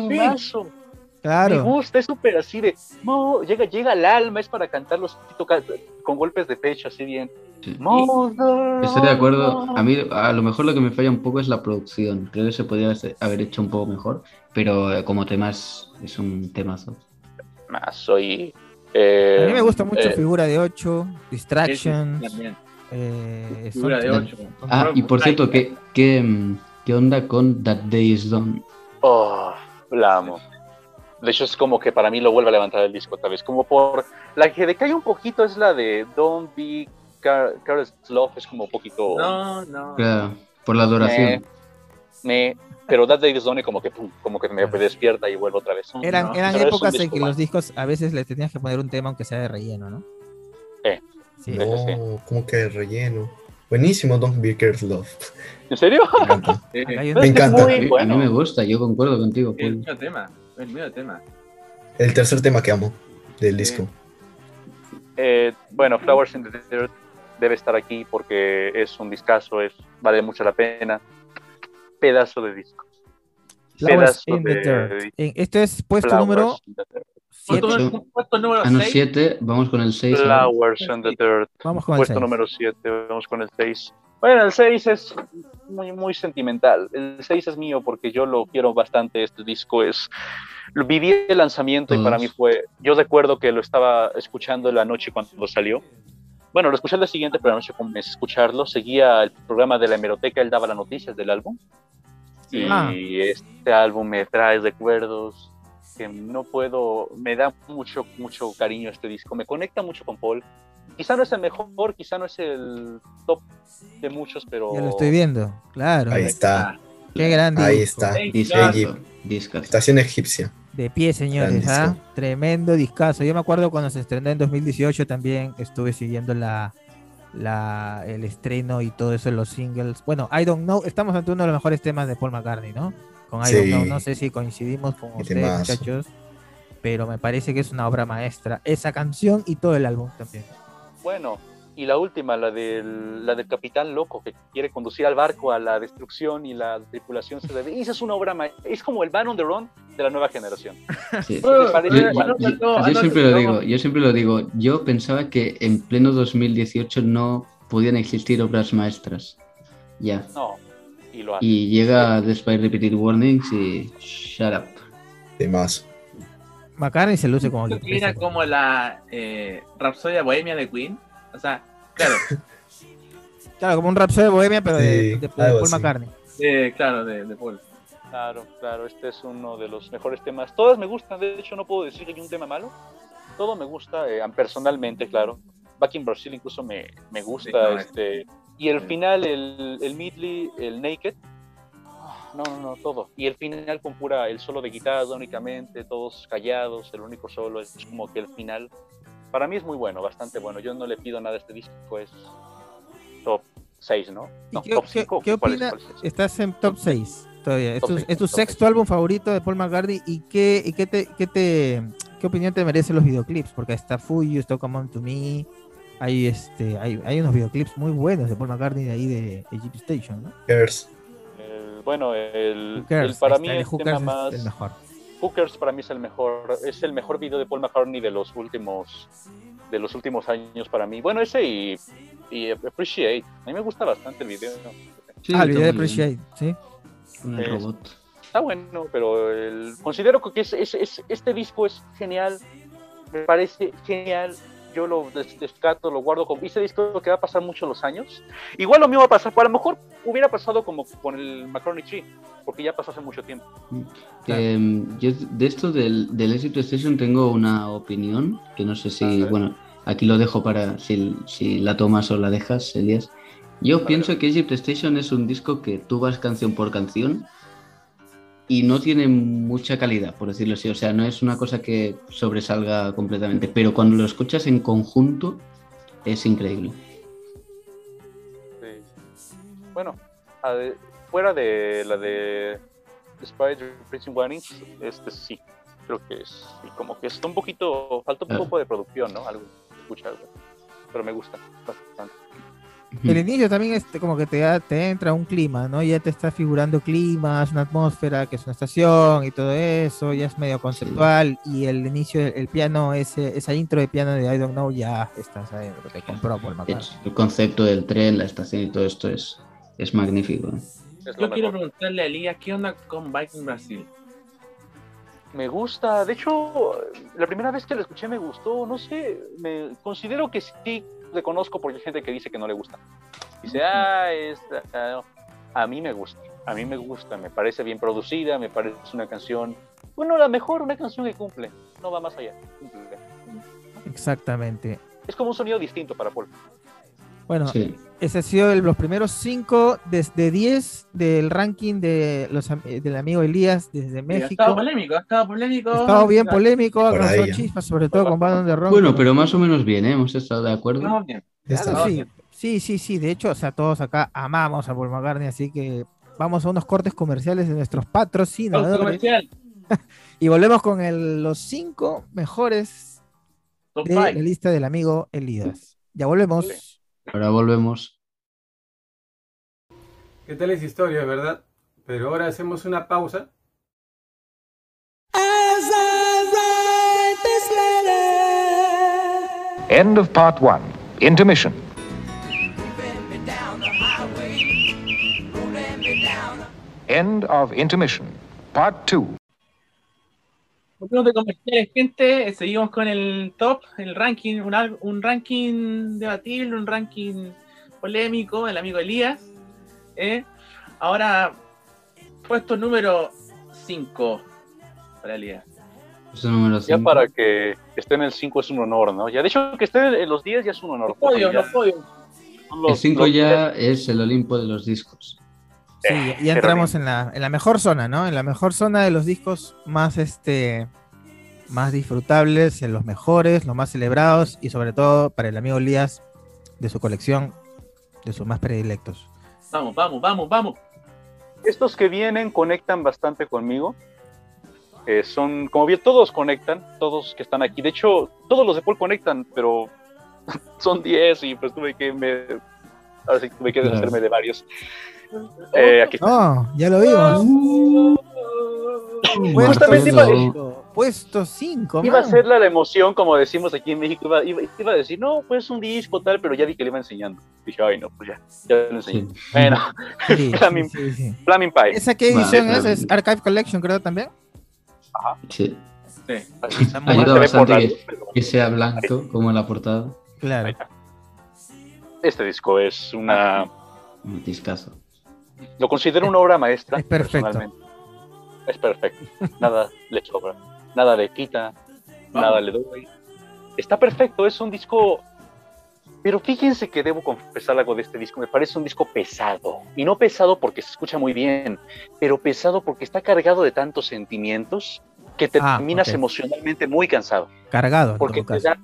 Me gusta, es súper así de. "Mo", llega, llega al alma, es para cantarlos así, toca- con golpes de pecho, así bien. Sí. Estoy de acuerdo. A mí, a lo mejor lo que me falla un poco es la producción. Creo que se podría haber hecho un poco mejor, pero eh, como temas es un temazo. Más, soy. eh, A mí me gusta mucho eh, Figura de 8, Sí, Distractions. sí, también. eh, Figura de son- 8. Ah, y por cierto, ¿qué, qué, mm, qué onda con That Day Is Done? Oh, la amo. De hecho, es como que para mí lo vuelve a levantar el disco otra vez. Como por. La que decae un poquito es la de Don't Be Car Careless Love. Es como un poquito. No, no. Claro, por la adoración. Me, pero That Day is Done como que, pum, como que me despierta y vuelvo otra vez. Eran, No, eran es un épocas en que los discos a veces les tenías que poner un tema aunque sea de relleno, ¿no? Eh. Sí. No. sí. No, como que relleno. Buenísimo, Don't Be Careless Love. ¿En serio? Me encanta. Un- es es encanta. A muy mí- a bueno. mí me gusta, yo concuerdo contigo. Paul. mío tema. El mío tema. El tercer tema que amo del Sí. disco. Eh, bueno, Flowers in the Desert debe estar aquí porque es un discazo, es, vale mucho la pena. Pedazo de disco. Flowers Pedazo in the de Dirt. Eh, Esto es puesto Flowers número in the Dirt. siete. Puesto, Ocho. puesto número Ah, no, 6. 7, vamos con el 6. Flowers in the Dirt. Vamos con el Puesto seis. número 7, vamos con el 6. Bueno, el 6 es muy, muy sentimental. El 6 es mío porque yo lo quiero bastante. Este disco es. lo Viví el lanzamiento y para mí fue. Yo recuerdo que lo estaba escuchando la noche cuando salió. Bueno, lo escuché al día siguiente, pero anoche comencé a escucharlo. Seguía el programa de la hemeroteca, él daba las noticias del álbum. Y Ah. este álbum me trae recuerdos que no puedo. Me da mucho, mucho cariño este disco. Me conecta mucho con Paul. Quizá no es el mejor, quizá no es el top de muchos, pero. Ya lo estoy viendo, claro. Ahí está. Qué grande. Ahí disco. está. Discazo. Estación egipcia. De pie, señores, ¿ah? Tremendo discazo. Yo me acuerdo cuando se estrenó en 2018 también estuve siguiendo la, la, el estreno y todo eso, los singles. Bueno, I Don't Know, estamos ante uno de los mejores temas de Paul McCartney, ¿no? Con I Sí. Don't Know, no sé si coincidimos con Qué ustedes, temazo. muchachos. pero me parece que es una obra maestra. Esa canción y todo el álbum también. Bueno, y la última, la del, la del capitán loco que quiere conducir al barco a la destrucción y la tripulación se debe. Esa es una obra maestra. Es como el Van on the Run de la nueva generación. Sí. Yo, igual. yo- yo siempre lo digo, yo siempre lo digo. Yo pensaba que en pleno 2018 no podían existir obras maestras. Ya. No, y lo. Y llega Despite Repeated Warnings y shut up. De más. McCartney se luce como que era como la eh, Rapsodia Bohemia de Queen. O sea, claro, Claro, como un Rhapsody de Bohemia, pero de, Sí, de- de Paul así. McCartney. eh, claro, de, de Paul. Claro, claro, este es uno de los mejores temas. Todas me gustan, de hecho no puedo decir que hay un tema malo. Todo me gusta, eh, personalmente, claro. Back in Brazil incluso me, me gusta. Sí, no, este Y el final, el, el Midley, el Naked. No, no, no, todo. Y el final con pura, el solo de guitarra únicamente, todos callados, el único solo, es como que el final. Para mí es muy bueno, bastante bueno. Yo no le pido nada a este disco, pues top 6, ¿no? ¿Y No, qué, top qué- 5. qué ¿Cuál es? opina? ¿Cuál es? Estás en top 6 todavía. Es tu, seis, es tu top sexto seis. álbum favorito de Paul McCartney. ¿Y qué, y qué, te, qué, te, qué opinión te merecen los videoclips? Porque está Fuyu, está Come On To Me. Hay, este, hay, hay unos videoclips muy buenos de Paul McCartney de ahí de Egypt Station, ¿no? Cares. Bueno, el, Hookers, el para mí el Hookers tema es más el mejor. Hookers para mí es el mejor, es el mejor video de Paul McCartney de los últimos de los últimos años para mí. Bueno, ese y, y Appreciate. A mí me gusta bastante el video. Sí, ah, el video de. Appreciate, ¿sí? Con el Es- robot. Está bueno, pero el- considero que es, es- es- este disco es genial. Me parece genial. Yo lo des- descato, lo guardo como. Ese disco que va a pasar mucho los años. Igual lo mismo va a pasar. A lo mejor hubiera pasado como con el McCartney Tree, porque ya pasó hace mucho tiempo. Eh, yo de esto del, del Exit Station tengo una opinión que no sé si, bueno, aquí lo dejo para si, si la tomas o la dejas, Elías. Yo pienso que Egypt Station es un disco que tú vas canción por canción y no tiene mucha calidad, por decirlo así. O sea, no es una cosa que sobresalga completamente, pero cuando lo escuchas en conjunto es increíble. Sí. Bueno, de- fuera de la de Spider Prison Warnings, este sí, creo que es. Y como que está un poquito, falta un poco de producción, ¿no? Algo, escucha algo. Pero me gusta bastante. El inicio también es como que te, da- te entra un clima, ¿no? Ya te está figurando climas, una atmósfera, que es una estación y todo eso, ya es medio conceptual. Y el inicio, el, el piano, ese, esa intro de piano de I Don't Know, ya estás adentro, te compró por. Es- El concepto del tren, la estación y todo esto es, es magnífico. Yo quiero preguntarle a Elías, ¿qué onda con Viking Brasil? Me gusta, de hecho, la primera vez que lo escuché me gustó, no sé, me considero que sí reconozco porque hay gente que dice que no le gusta. Dice, ah, es, ah, a mí me gusta, a mí me gusta, me parece bien producida, me parece una canción, bueno, la mejor, una canción que cumple, no va más allá, cumple. Exactamente. Es como un sonido distinto para Paul. Bueno, Sí. ese ha sido el- los primeros cinco desde 10 del ranking de los, eh, del amigo Elías desde Ha México. estado polémico, ha estado polémico. Ha estado bien polémico, ha ¿eh? chispas, sobre todo con Bandon de Rock. Bueno, pero más o menos bien, ¿eh? hemos estado de acuerdo. Estamos bien. Está Claro, bien. sí, sí, sí, sí. De hecho, o sea, todos acá amamos a Paul McCartney, así que vamos a unos cortes comerciales de nuestros patrocinadores comercial. y volvemos con el- los cinco mejores Top de la lista del amigo Elías. Ya volvemos. Ahora volvemos. ¿Qué tal esa historia, verdad? Pero ahora hacemos una pausa. End of part one. Intermission. End of intermission. Part two. Volvemos de comerciales, gente. Seguimos con el top, el ranking, un, un ranking debatible, un ranking polémico, el amigo Elías. ¿eh? Ahora, puesto número 5 para Elías. Puesto número Ya para que esté en el 5 es un honor, ¿no? Ya, de hecho, que esté en los 10 ya es un honor. Los podios, los podios. El los- 5 los- ya es el Olimpo de los discos. Sí, ya- ya entramos en la, en la mejor zona, ¿no? En la mejor zona de los discos más este más disfrutables, en los mejores, los más celebrados y sobre todo para el amigo Elías de su colección de sus más predilectos. Vamos, vamos, vamos, vamos. Estos que vienen conectan bastante conmigo. Eh, son, como bien, todos conectan, todos que están aquí. De hecho, todos los de Paul conectan, pero son 10 y pues tuve que me. Ahora sí tuve que deshacerme de varios. Eh, aquí está. Oh, ya lo vimos. Justamente iba, Puesto 5. iba a ser la emoción, como decimos aquí en México. Iba, iba, iba a decir, no, pues un disco tal, pero ya vi que le iba enseñando. Dije, ay, no, pues ya, ya lo enseñé. Sí. Bueno, Sí, Flaming, sí, sí. Flaming Pie. ¿Esa qué Vale, edición es? ¿Es Archive Collection, creo también? Sí. Sí. Ayuda bastante la que, que sea blanco, como en la portada. Claro. Este disco es una. Un discazo. Lo considero una obra maestra. Es perfecto. Es perfecto. Nada le sobra. Nada le quita. Nada le doy. Está perfecto. Es un disco. Pero fíjense que debo confesar algo de este disco. Me parece un disco pesado. Y no pesado porque se escucha muy bien, pero pesado porque está cargado de tantos sentimientos que te Ah, terminas emocionalmente muy cansado. Cargado, Porque te da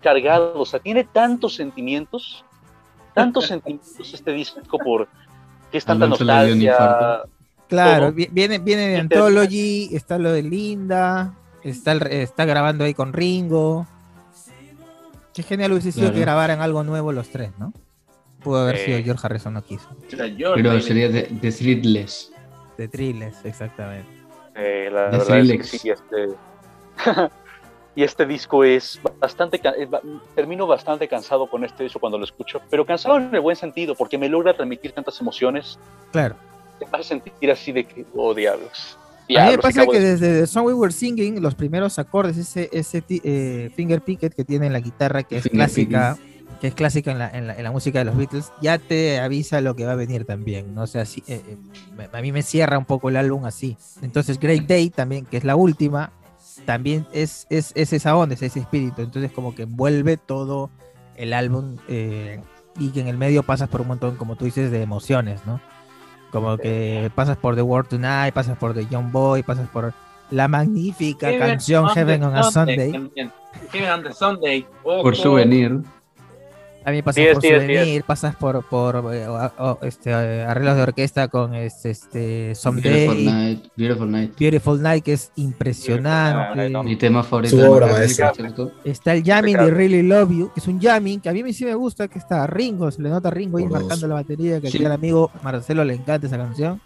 cargado. O sea, tiene tantos sentimientos. Tantos sentimientos este disco por que es tanta nostalgia. infarto. Claro, viene, viene de Anthology, está lo de Linda, está, está grabando ahí con Ringo. Qué genial hubiese sido Claro. que grabaran algo nuevo los tres, ¿no? Pudo haber Eh. sido George Harrison, no quiso. Pero sería de, de Threadless. De Thrillers, exactamente. Eh, la De verdad es que Skrillex. sí, este... y este disco es bastante, ba- termino bastante cansado con este disco cuando lo escucho, pero cansado en el buen sentido, porque me logra transmitir tantas emociones, Claro. te hace sentir así de que, oh diablos. A mí me diablos, pasa que de- desde The Song We Were Singing, los primeros acordes, ese, ese eh, finger picket que tiene en la guitarra, que es Finger clásica, que es clásica en la, en, la, en la música de los Beatles, ya te avisa lo que va a venir también, ¿no? O sea, sí, eh, eh, me- a mí me cierra un poco el álbum así. Entonces, Great Day también, que es la última, también es, es, es esa onda, es ese espíritu. Entonces, como que envuelve todo el álbum eh, y que en el medio pasas por un montón, como tú dices, de emociones, ¿no? Como que pasas por The World Tonight, pasas por The Young Boy, pasas por la magnífica Heaven canción on Heaven on a Sunday. también. Heaven on the Sunday. Oh, Por oh. souvenir. También pasas por Souvenir, pasas por, por eh, o- o- este, arreglos de orquesta con este, este Someday, Beautiful Night. Beautiful Night. Beautiful Night, que es impresionante. Mi tema favorito. Su obra maestra. Está el jamming de. Really Love You, que es un jamming que a mí me- sí me gusta, que está Ringo, se le nota a Ringo ahí dos. marcando la batería, que Sí. al amigo Marcelo le encanta esa canción.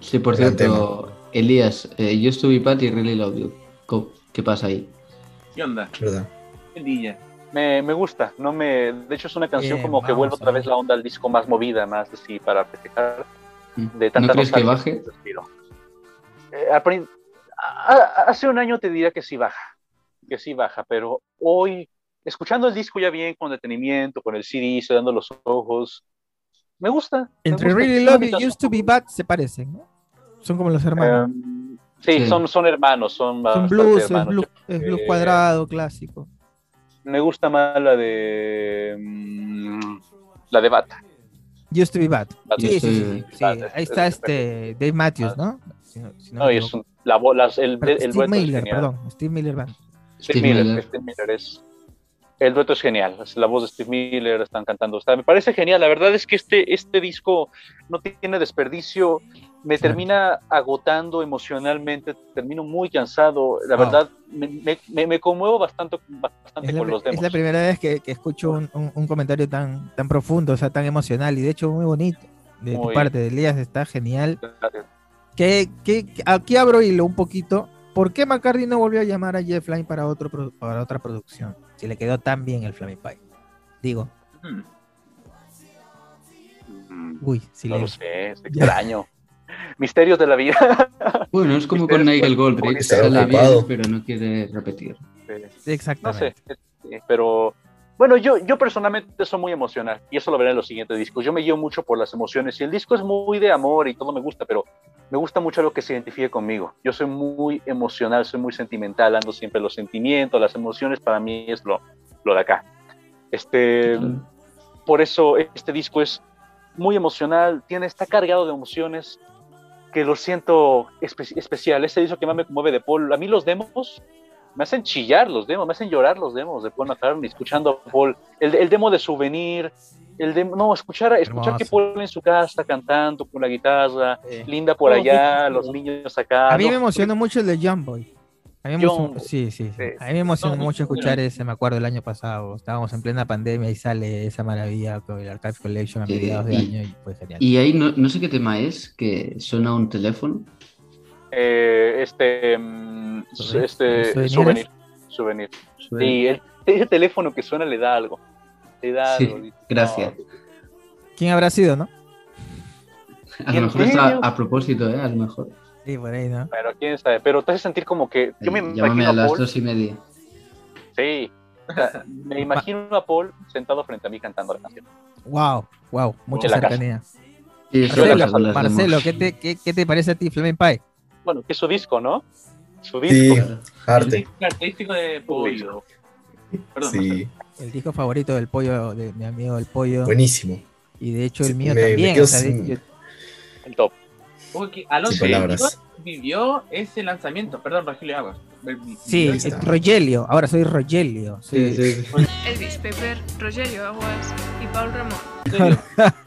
Sí, por Gran cierto, Elías, eh, Used to be Patty, Really Love You. ¿Qué pasa ahí? ¿Qué onda? ¿Verdad? ¿Qué dilla? Me, me gusta, no me, de hecho es una canción como que vuelve otra vez la onda al disco más movida, más así para festejar. de ¿No tanta crees que baje? Eh, hace un año te diría que sí baja, que sí baja, pero hoy, escuchando el disco ya bien, con detenimiento, con el CD, cerrando los ojos, me gusta. me Entre gusta. Really Love y Used to Be Bad se parecen, ¿no? Son como los hermanos. Em, sí, Sí. Son, son hermanos, son, Son blues, es hermanos. blues, es blues cuadrado, clásico. Me gusta más la de mm, la de Bata. Used to Be Bad. Bad. Sí, sí, sí, sí, Ahí es- está es este Dave Matthews, ¿no? Si no, si no No, y es un- la bola, el, el es Miller, genial. perdón, Steve Miller Band. Steve, Steve Miller, Miller. Steve Miller es. El dueto es genial. es La voz de Steve Miller están cantando. Está, me parece genial. La verdad es que este, este disco no tiene desperdicio. Me termina agotando emocionalmente. Termino muy cansado. La verdad, me, me- conmuevo bastante, bastante la, con los pri- es la primera vez que, que escucho un, un- un comentario tan, tan profundo, o sea, tan emocional y de hecho muy bonito de tu parte, de Elías, está genial. Que, que, aquí abro hilo un poquito. ¿Por qué McCartney no volvió a llamar a Jeff Lynne para, otro, para otra producción? Si le quedó tan bien el Flaming Pie. Digo, Hmm. Mm, uy, No lo silencio. sé, es extraño. Misterios de la vida. Bueno, es como con Nigel pueden- Goldrick. Sale bien, pero no quiere repetir. no Exactamente. sé, eh, pero bueno, yo, yo personalmente soy muy emocional y eso lo veré en los siguientes discos. Yo me guío mucho por las emociones y el disco es muy de amor y todo me gusta, pero me gusta mucho lo que se identifique conmigo. Yo soy muy emocional, soy muy sentimental, ando siempre los sentimientos, las emociones para mí es lo, lo de acá. Este, por eso este disco es muy emocional, tiene, está cargado de emociones que lo siento espe- especial. Este disco que más me conmueve de Paul, a mí los demos me hacen chillar los demos, me hacen llorar los demos de Paul McCartney escuchando a Paul. El, el demo de Souvenir, El de, no, escuchar, escuchar que. Paul en su casa está cantando con la guitarra. Linda por allá, los niños acá. A mí no, me emocionó mucho el de Young Boy. A mí me emocionó- Boy, sí, sí, sí. sí. A mí me emocionó No, mucho escuchar ese, me acuerdo, el año pasado. Estábamos en plena pandemia y sale esa maravilla con el Archive Collection a mediados de y- año y fue genial. Y ahí no, no sé qué tema es, que suena un teléfono. Eh, este, mm, ¿Souvenir? este, ¿Souvenirs? souvenir, souvenir. Sí, el, ese teléfono que suena le da algo. Le da Sí, algo. gracias. no, ¿Quién habrá sido, no? A ¿En lo mejor está a propósito, ¿eh? A lo mejor. Sí, por ahí, ¿no? Pero quién sabe, pero te hace sentir como que yo me Eh, Llámame imagino a las Paul, dos y media. sí, o sea, me imagino a Paul sentado frente a mí cantando la canción. Wow, wow, mucha cercanía. Sí, Marcelo. ¿qué te, qué, qué te parece a ti, Flaming Pie? Bueno, que es su disco, ¿no? Su Sí, disco. Claro. arte. Característico de pollo. Perdón, Sí, El disco favorito del pollo, de mi amigo el pollo. buenísimo. Y de hecho el Sí, mío me- me también. quedo o sea, de- sin- yo- El top. Ojo que Alonso vivió ese lanzamiento. Perdón, Rogelio Aguas. sí, eh, Rogelio, ahora soy Rogelio. Sí, Sí. sí, sí. Elvis Pepper, Rogerio Aguas y Paul Ramón.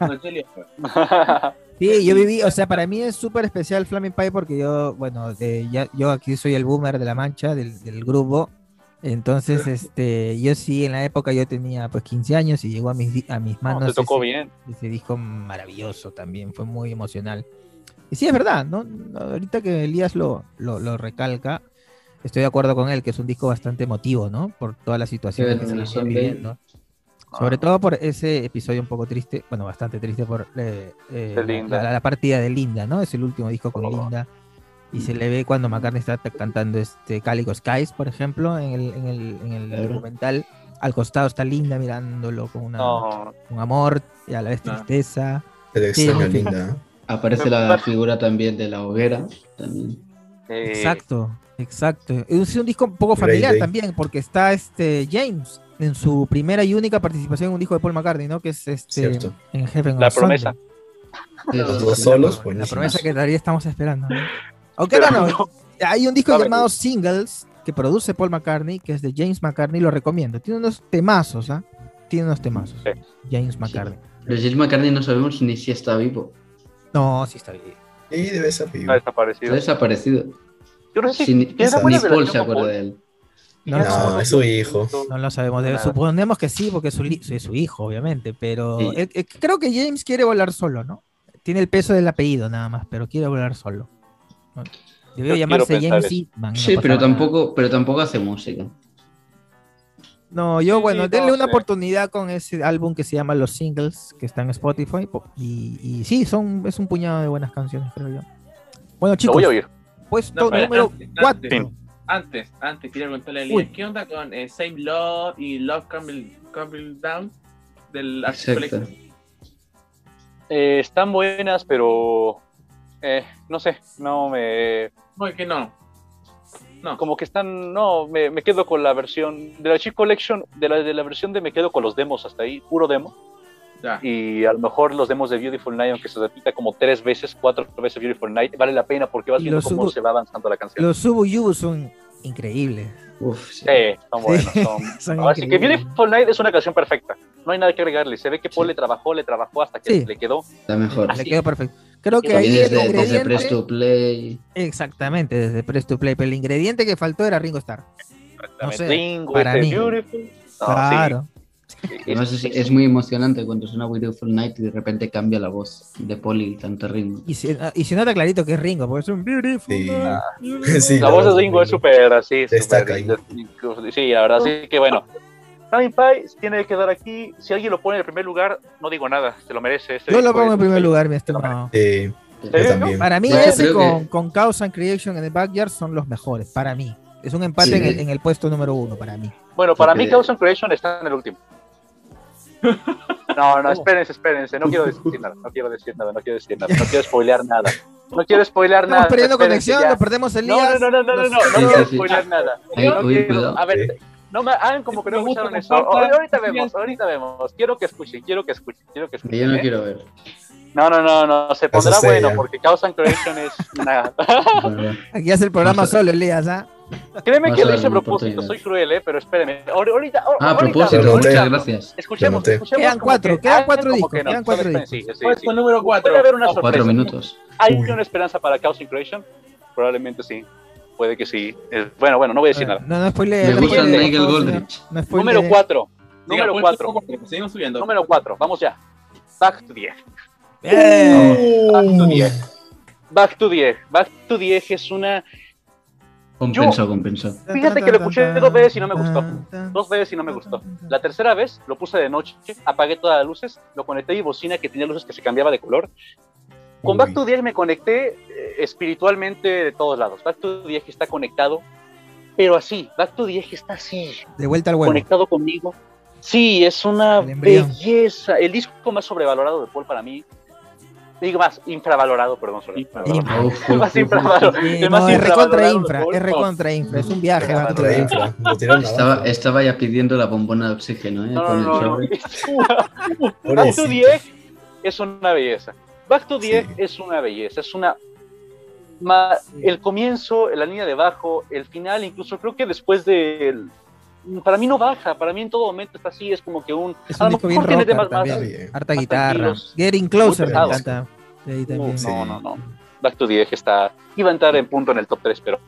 Rogelio. Sí, yo viví, o sea, para mí es súper especial Flaming Pie porque yo, bueno, de, ya, yo aquí soy el boomer de la mancha, del, del grupo. Entonces, este, yo sí, en la época yo tenía pues 15 años y llegó a mis, di- a mis No, manos te tocó ese, bien. ese disco maravilloso también, fue muy emocional. Y sí, es verdad, ¿no? Ahorita que Elías lo, lo, lo recalca, estoy de acuerdo con él, que es un disco bastante emotivo, ¿no? Por toda la situación Sí, que se venía Sunday. viviendo. Sobre todo por ese episodio un poco triste, bueno, bastante triste por eh, eh, la- Linda. La, la partida de Linda, ¿no? Es el último disco con Oh. Linda. Y se le ve cuando McCartney está cantando este Calico Skies, por ejemplo, en el, en el, en el Claro. documental. Al costado está Linda mirándolo con una, No, un amor y a la vez Ah. tristeza. Te lo Sí. extraño, linda. Aparece la figura también de la hoguera. También. eh, Exacto, exacto. Es un disco un poco familiar Day. también, porque está este James en su primera y única participación en un disco de Paul McCartney, ¿no? Que es este Cierto. en Heaven La Sunday. promesa. Sí, Los sí, dos sí. solos, La promesa que todavía estamos esperando. ¿no? Aunque no, no, hay un disco llamado Singles que produce Paul McCartney, que es de James McCartney, lo recomiendo. Tiene unos temazos, ¿ah? Tiene unos temazos. Sí. James McCartney. Pero James McCartney no sabemos ni si está vivo. No, sí está bien. Y debe ser vivo. Ha desaparecido. Está desaparecido. Yo no sé Si ni, Paul se acuerda de él. No, No, es su hijo. No lo sabemos. suponemos que sí, porque es su, li- es su hijo, obviamente. Pero Sí. eh, eh, creo que James quiere volar solo, ¿no? Tiene el peso del apellido nada más, pero quiere volar solo. Debió Yo llamarse James no Sí, pero nada. tampoco, pero tampoco hace música. No, yo, Sí, bueno, no denle una oportunidad con ese álbum que se llama Los Singles, que está en Spotify. po- Y, y sí, son, es un puñado de buenas canciones, creo yo. Bueno, Lo chicos, voy a oír. puesto No, número antes, 4. antes, Antes, antes, quería preguntarle a. Elías, ¿qué onda con eh, Same Love y Love Crumble Down del. Collection? Eh, están buenas, pero eh, no sé, no me. No, es que no. No. Como que están. No, me, me quedo con la versión de la Chic Collection, de la, de la versión de me quedo con los demos hasta ahí, puro demo. Ya. Y a lo mejor los demos de Beautiful Night, aunque se repita como tres veces, cuatro veces Beautiful Night, vale la pena porque vas Y viendo cómo subo- se va avanzando la canción. Los Subu Yubu son increíbles. Uf, sí. Sí, son buenos. Son... Son Así que. Beautiful Night es una canción perfecta. No hay nada que agregarle. Se ve que Paul Sí. le trabajó, le trabajó hasta que Sí. le quedó. Está mejor. Le quedó perfecto. Creo que ahí Viene el desde, desde. Press to Play. Exactamente, desde Press to Play. Pero el ingrediente que faltó era Ringo Starr. No sé, Ringo, para mí. Beautiful. No, claro. sí, sí, Además es, es muy emocionante cuando suena Beautiful Night y de repente cambia la voz de Paul y canta Ringo. Y se, y se nota clarito que es Ringo, porque es un beautiful. Sí. night, Sí, La voz de Ringo es súper así. Súper- Sí, la verdad, sí que bueno. Flaming Pie tiene que quedar aquí. Si alguien lo pone en el primer lugar, no digo nada. Se lo merece. este Yo lo pongo en primer lugar, mi estimado. Para mí hecho, ese con, que- con Chaos and Creation en el Backyard son los mejores, para mí. Es un empate Sí. en, el, en el puesto número uno para mí. Bueno, para mí, Chaos and Creation está en el último. No, no, espérense, espérense. No quiero decir nada, no quiero decir nada, no quiero decir nada, no quiero spoilear nada. No quiero spoilear Estamos nada. perdiendo espérense conexión, ya. lo perdemos el No, no, no, no, no, no, no, no quiero spoilear nada. No. A ver. No me hagan como que no escucharon eso. Ahorita vemos, ahorita vemos. Quiero que escuchen, quiero que escuchen, quiero que escuchen. Yo no ¿eh? quiero ver. No, no, no, no, se pondrá Eso bueno ya. porque Chaos and Creation es una... Bueno, Aquí hace el programa solo, Elías, ¿ah? Créeme que lo hice a propósito, soy cruel, ¿eh? pero espérenme. Ahor- Ahorita, ahor- Ah, a ahorita, propósito, muchas gracias. Escuchemos, escuchemos. Quedan cuatro, que- quedan cuatro discos, que no. quedan cuatro discos. sí, sí, Puesto sí. número 4. Puede haber una sorpresa. Cuatro minutos. ¿Hay Uy. una esperanza para Chaos in Creation? Probablemente sí. Puede que sí. Eh, bueno, bueno, no voy a decir nada. No, no spoilee. Me gusta favor, Goldrich. No. Número 4. Número Número 4. 4. Seguimos subiendo. Número 4. Vamos ya. Back to 10. Bien. Back to Uh, 10. Back to 10. Back to 10 es una. Compensó, compensó. Fíjate que lo escuché dos veces y no me gustó. Dos veces y no me gustó. La tercera vez lo puse de noche, apagué todas las luces, lo conecté mi bocina que tenía luces que se cambiaba de color. Con Uy. Back to 10 me conecté eh, espiritualmente de todos lados. Back to 10 está conectado, pero así. Back to 10 está así, De vuelta al huevo. conectado conmigo. Sí, es una El belleza. El disco más sobrevalorado de Paul para mí. Digo más, infravalorado, perdón. Infravalorado. Uf, El más infravalorado. El más no, es recontra infra, es recontra infra, es un viaje. va, contra infra, Estaba, estaba ya pidiendo la bombona de oxígeno, ¿eh? No, no, no. Back to Pobrecito. 10 es una belleza. Back to 10 Sí. es una belleza, es una... ma- el comienzo, la línea de bajo, el final, incluso creo que después del... Para mí no baja, para mí en todo momento está así, es como que un... Es a un lo mejor tiene temas más... Harta más guitarra. Getting Closer me pesados. encanta. Ahí también. Uf, Sí. No, no, no. Back to 10 está... Iba a entrar en punto en el top 3, pero,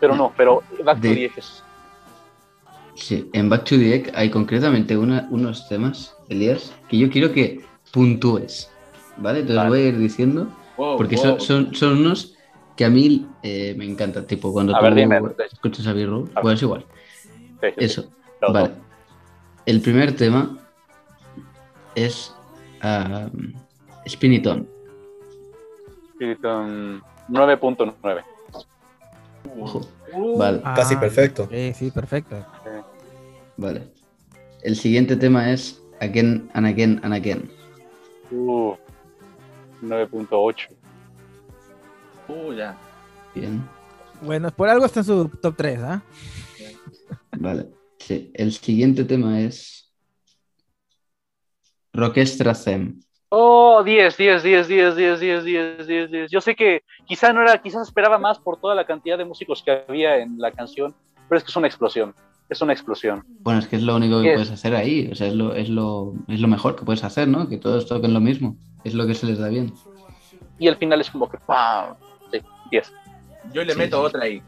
pero no, pero Back to 10 es... Sí, en Back to the Egg hay concretamente una- unos temas, Elías, que yo quiero que puntúes. ¿Vale? Te los Vale. voy a ir diciendo. Wow, Porque wow. son, son, son unos que a mí eh, me encantan. Tipo, cuando A tú ver, dime. escuchas a ver. pues igual. Sí, sí, Eso. Vale. El primer tema es Spin It On. Spirit, um, 9.9. Ojo. Uh, Vale, Casi Ah, perfecto. Sí, sí, perfecto. vale. El siguiente tema es Again and Again and Again. Uh, 9.8. uh, ya. Bien. Bueno, por algo está en su top 3, ¿ah? Vale. Sí. El siguiente tema es Rockestra Them. Oh, 10, 10, 10, 10, 10, 10, 10, 10, 10. Yo sé que quizá no era, quizás esperaba más por toda la cantidad de músicos que había en la canción, pero es que es una explosión. Es una explosión. Bueno, es que es lo único que Es- puedes hacer ahí. O sea, es lo, es lo, es lo mejor que puedes hacer, ¿no? Que todos toquen lo mismo. Es lo que se les da bien. Y el final es como que ¡pam! Sí, 10. Yo le Sí, meto sí. otra ahí.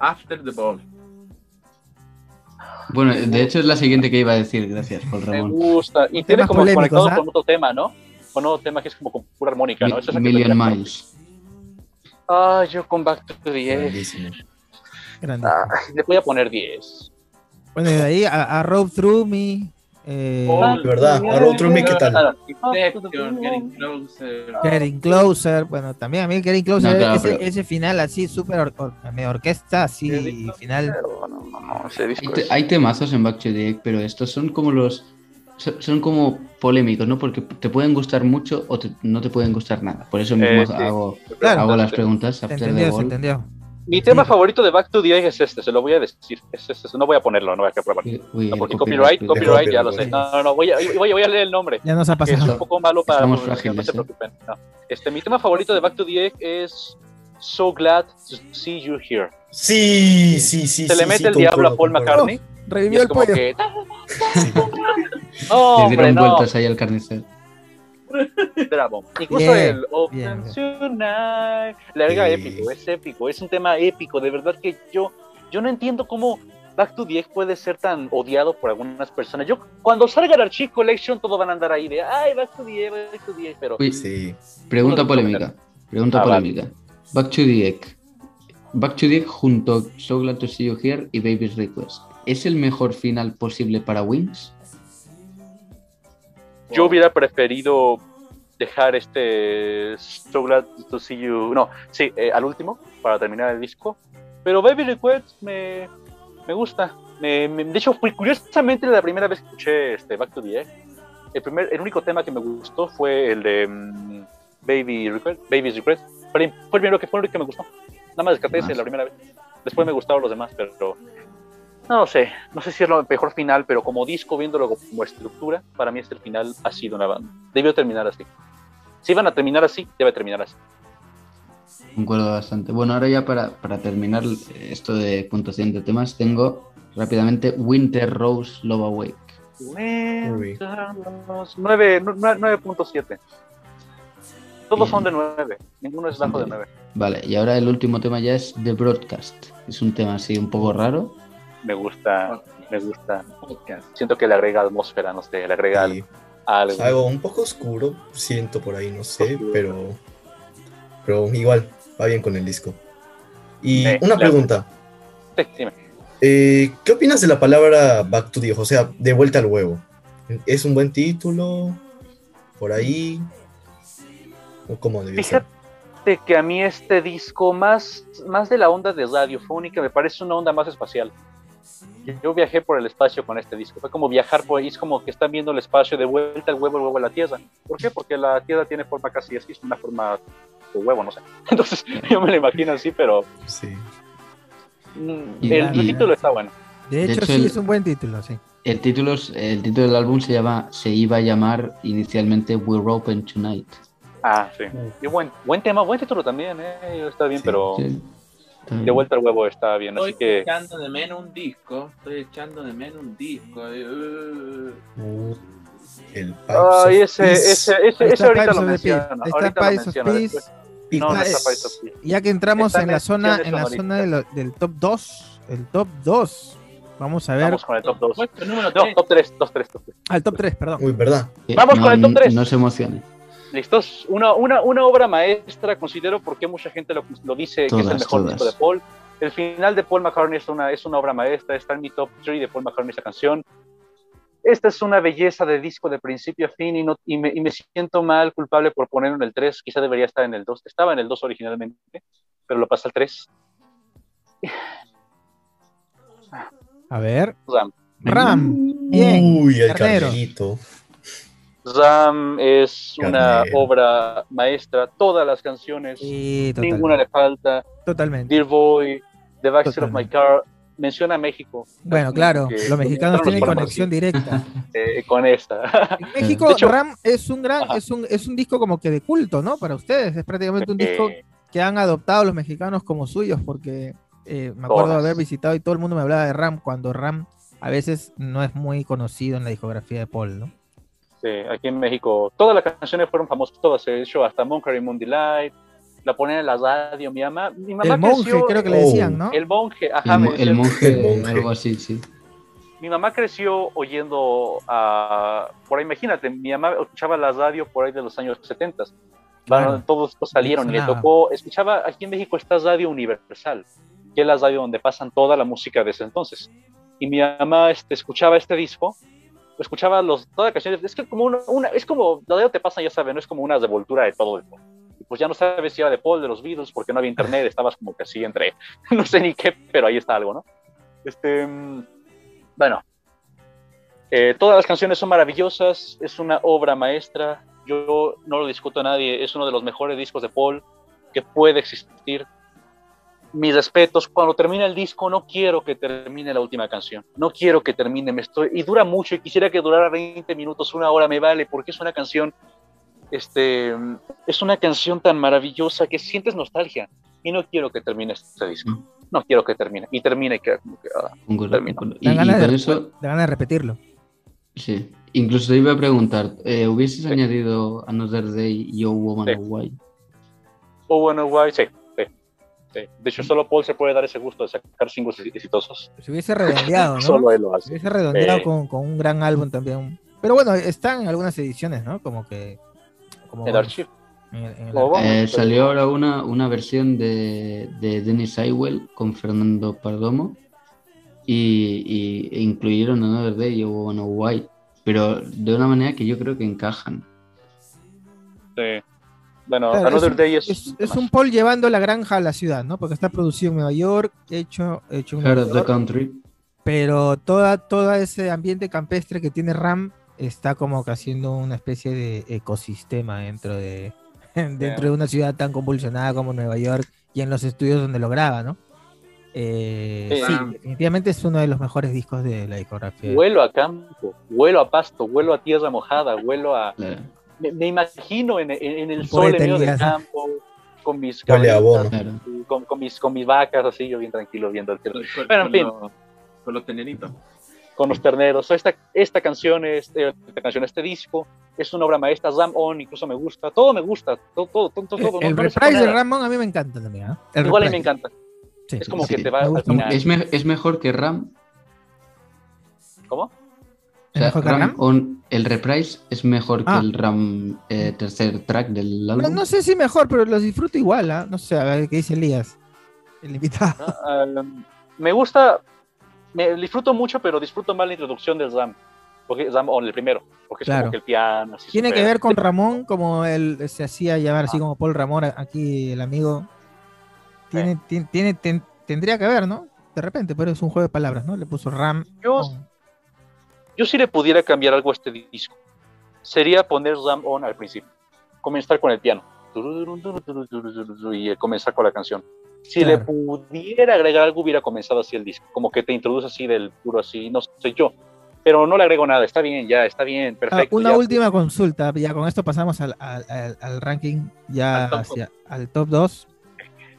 After the Ball. Bueno, de hecho es la siguiente que iba a decir. Gracias, Paul Me Ramón. gusta. Y tiene como conectado ¿ah? con otro tema, ¿no? Con otro tema que es como con pura armónica, ¿no? Mi- Eso es Million Miles. Ah, yo con Back to the 10. Grandísimo. Grande. Ah, le voy a poner 10. Bueno, y de ahí a, a Rope Through Me. Eh, Oh, de verdad. A Road Through Me, ¿qué tal? Ah, Getting Closer. Getting Closer. Bueno, también a mí Getting Closer, No, claro, ese, pero- ese final así, súper or- or- orquesta, así, Sí, final. no, no, no, ese disco Hay, te- es- hay temazos en Back to the Egg, pero estos son como los. Son, como polémicos, ¿no? Porque te pueden gustar mucho o te- no te pueden gustar nada. Por eso mismo Eh, sí. hago, Claro. hago las preguntas after the entendió, se ball. entendió. Mi tema Sí. favorito de Back to the Egg es este, se lo voy a decir. Es este, no voy a ponerlo, no voy a uy, No, porque copyright, copyright, copyright, ya lo sé. No, no, no, voy a, voy a, voy a leer el nombre. Ya nos ha Que es pasado. un poco malo para pronunciación, no se ¿eh? preocupen. no. Este, mi tema favorito de Back to the Egg es So Glad to See You Here. Sí, sí, sí. Se le sí, mete sí, el diablo a Paul. McCartney. y Revivió es el como pollo. que. Sí. Le Hombre, dieron no. vueltas ahí al carnicero. Bravo. Incluso Bien, el Open bien. Tonight. Larga Sí. épico, es épico, es un tema épico. De verdad que yo, yo no entiendo cómo Back to the Egg puede ser tan odiado por algunas personas. Yo, cuando salga el Archive Collection, todos van a andar ahí de ay, Back to the Egg, Back to the Egg, pero Uy, Sí. pregunta polémica. Pregunta Ah, vale. polémica. Back to the Egg. Back to the Egg junto a So Glad to See You Here y Baby's Request. ¿Es el mejor final posible para Wings? Yo hubiera preferido dejar este So Glad to See You, no, sí, eh, al último, para terminar el disco. Pero Baby Request me, me gusta. Me- me- de hecho, curiosamente la primera vez que escuché este Back to the Egg. El, primer, el único tema que me gustó fue el de mm, Baby Request, Baby's Request. Fue el primero que fue el que me gustó. Nada más descarté ese la primera vez. Después me gustaron los demás, pero no sé. No sé si es lo mejor final, pero como disco, viéndolo como estructura, para mí este el final ha sido una banda. Debió terminar así. Si iban a terminar así, debe terminar así. Concuerdo bastante. Bueno, ahora ya para, para terminar esto de puntuación de temas, tengo rápidamente Winter Rose Love Awake. Winter Rose, nueve- nu- nu- 9.7. Todos son de 9, ninguno es bajo de 9. Vale, y ahora el último tema ya es The Broadcast. Es un tema así un poco raro. Me gusta, me gusta. Siento que le agrega atmósfera, no sé, le agrega Sí. algo. Algo un poco oscuro, siento por ahí, no sé, pero, pero igual, va bien con el disco. Y Sí, una pregunta, Sí, dime. eh, ¿qué opinas de la palabra Back to the O sea, de vuelta al huevo? ¿Es un buen título? ¿Por ahí? ¿O cómo debió ser? Fíjate que a mí este disco, más, más de la onda de radiofónica, me parece una onda más espacial. Yo viajé por el espacio con este disco. Fue como viajar por ahí, es como que están viendo el espacio de vuelta al huevo, el huevo a la tierra. ¿Por qué? Porque la tierra tiene forma casi así, es una forma de huevo, no sé. Entonces, yo me lo imagino así, pero Sí. mm, Y el, título está bueno. De hecho, hecho, sí, el- es un buen título, sí. El título, el título del álbum se llama, se iba a llamar inicialmente We're Open Tonight. Ah, sí. Y buen, buen tema, buen título también, ¿eh? Está bien, Sí, pero Sí. De vuelta al huevo está bien. Estoy Así que echando de menos un disco. Estoy echando de menos un disco. uh. Uh, el of ese, Peace. ese, ese, ese está ahorita lo Ahorita lo. No, no Pipes. está Pipes of Peace. Ya que entramos Está en la zona, en la zona de lo- del top 2, el top 2. Vamos a ver Vamos con el top 2. Puesto número No, 3. top 3, top 3, top 3. al top 3, perdón. Uy, ¿verdad? Eh, Vamos no, con el top tres. No se emocione. ¿Listos? Una, una, una obra maestra, considero porque mucha gente lo, lo dice que es el Todas, mejor todas. disco de Paul. El final de Paul McCartney es una, es una obra maestra, está en mi top 3 de Paul McCartney esa canción. Esta es una belleza de disco de principio a fin y, no, y, me, y me siento mal, culpable por ponerlo en el 3. Quizá debería estar en el 2. Estaba en el 2 originalmente, pero lo pasé al 3. A ver. Ram. Ram. Bien. Uy, el Ram es una Carnero. obra maestra. Todas las canciones, Sí, ninguna le falta. totalmente. Dear Boy, The Backseat of My. Car, menciona México. Bueno, claro, Que- los mexicanos tienen conexión directa. eh, con esta. En México, hecho- Ram es un gran, Ajá. es un, es un disco como que de culto, ¿no? Para ustedes, es prácticamente un disco Eh, que han adoptado los mexicanos como suyos, porque eh, me acuerdo de haber visitado y todo el mundo me hablaba de Ram, cuando Ram a veces no es muy conocido en la discografía de Paul, ¿no? Sí, aquí en México, todas las canciones fueron famosas, todas, de hecho, hasta Monterey Moon Delight, la ponían en la radio, mi mamá, mi mamá El monje, creció- creo que le Oh. decían, ¿no? El monje, ajá, El, mo- el monje, El monje. algo así, sí. mi mamá creció oyendo a, por ahí, imagínate, mi mamá escuchaba la radio por ahí de los años 70. Claro. Bueno, todos salieron y le tocó, escuchaba, aquí en México está Radio Universal, que es la radio donde pasan toda la música de ese entonces. Y mi mamá este, escuchaba este disco, escuchaba los, todas las canciones, es que como una, una- es como, la radio te pasa, ya saben, no es como una devoltura de todo el. Y pues ya no sabes si era de Paul, de los Beatles, porque no había internet, estabas como que así entre, no sé ni qué, pero ahí está algo, ¿no? Este, bueno, eh, todas las canciones son maravillosas, es una obra maestra, yo no lo discuto a nadie, es uno de los mejores discos de Paul que puede existir. Mis respetos, cuando termina el disco no quiero que termine la última canción, no quiero que termine, me estoy y dura mucho y quisiera que durara 20 minutos, una hora me vale, porque es una canción este es una canción tan maravillosa que sientes nostalgia y no quiero que termine este disco. No quiero que termine y termine y queda como que ah, concuerdo. Y, y con de, eso, ganas de repetirlo. sí. Incluso te iba a preguntar, eh, ¿hubieses Sí. añadido Another Day, Yo Woman, Sí. Oh Why? Oh, bueno, guay, sí, sí, sí. De hecho, solo Paul se puede dar ese gusto de sacar singles exitosos. Se hubiese redondeado, ¿no? Solo él lo Se hace. hubiese redondeado con, con un gran álbum también. Pero bueno, están en algunas ediciones, ¿no? Como que. Como El archivo. En el- en el Como archivo. bonus. Eh, pero- salió ahora una, una versión de, de Dennis Iwell con Fernando Pardomo y, y- e incluyeron Another Day, Woman, Oh Why, pero de una manera que yo creo que encajan. Sí. Bueno, Claro, Another es, Day es, es- es un Paul llevando la granja a la ciudad, ¿no? Porque está producido en Nueva York, hecho, hecho en of the Country. pero toda, todo ese ambiente campestre que tiene Ram está como que haciendo una especie de ecosistema dentro de, dentro de una ciudad tan convulsionada como Nueva York y en los estudios donde lo graba, ¿no? Eh, Sí. sí, definitivamente es uno de los mejores discos de la discografía. Huelo a campo, huelo a pasto, huelo a tierra mojada, huelo a... Claro. Me, me imagino en, en- en el sol en medio del campo, con mis cabritas. Claro. con, con mis, con mis vacas, así, yo bien tranquilo viendo el cielo. Con, con- Bueno, en con fin. los- con los teneritos. con los terneros. Esta, esta canción, este, esta canción, este disco, es una obra maestra. Ram On, incluso me gusta. Todo me gusta. Todo, todo, todo. todo, el no saco reprise de nada. Ramón a mí me encanta también. ¿ah? El Igual a mí me encanta. Sí, Es como sí, que te va me al final. Es, me- es mejor que RAM. ¿Cómo? O ¿Es sea, mejor que RAM Ram? on- el reprise es mejor Ah. que el RAM eh, tercer track del No, álbum. no sé si mejor, pero los disfruto igual. ¿ah? No sé, a ver qué dice Elías. El invitado. ¿no? Ah, me gusta, me disfruto mucho, pero disfruto más la introducción del Ram. Porque Ram On, el primero. Porque es Claro. como que el piano. así Tiene que súper- ver con Ramón, como él se hacía llamar así Ah. como Paul Ramón, aquí el amigo. Tiene, tiene, tiene- ten- tendría que ver, ¿no? De repente, pero es un juego de palabras, ¿no? Le puso Ram. Yo, con- yo si le pudiera cambiar algo a este disco, sería poner Ram On al principio. Comenzar con el piano. Y comenzar con la canción. Si le pudiera agregar algo, hubiera comenzado así el disco. Como que te introduce así del puro así, no sé yo. Pero no le agrego nada, está bien, ya, está bien, Ah, perfecto. una ya. última consulta, ya con esto pasamos al, al- al- al ranking, ya Al top hacia al top 2.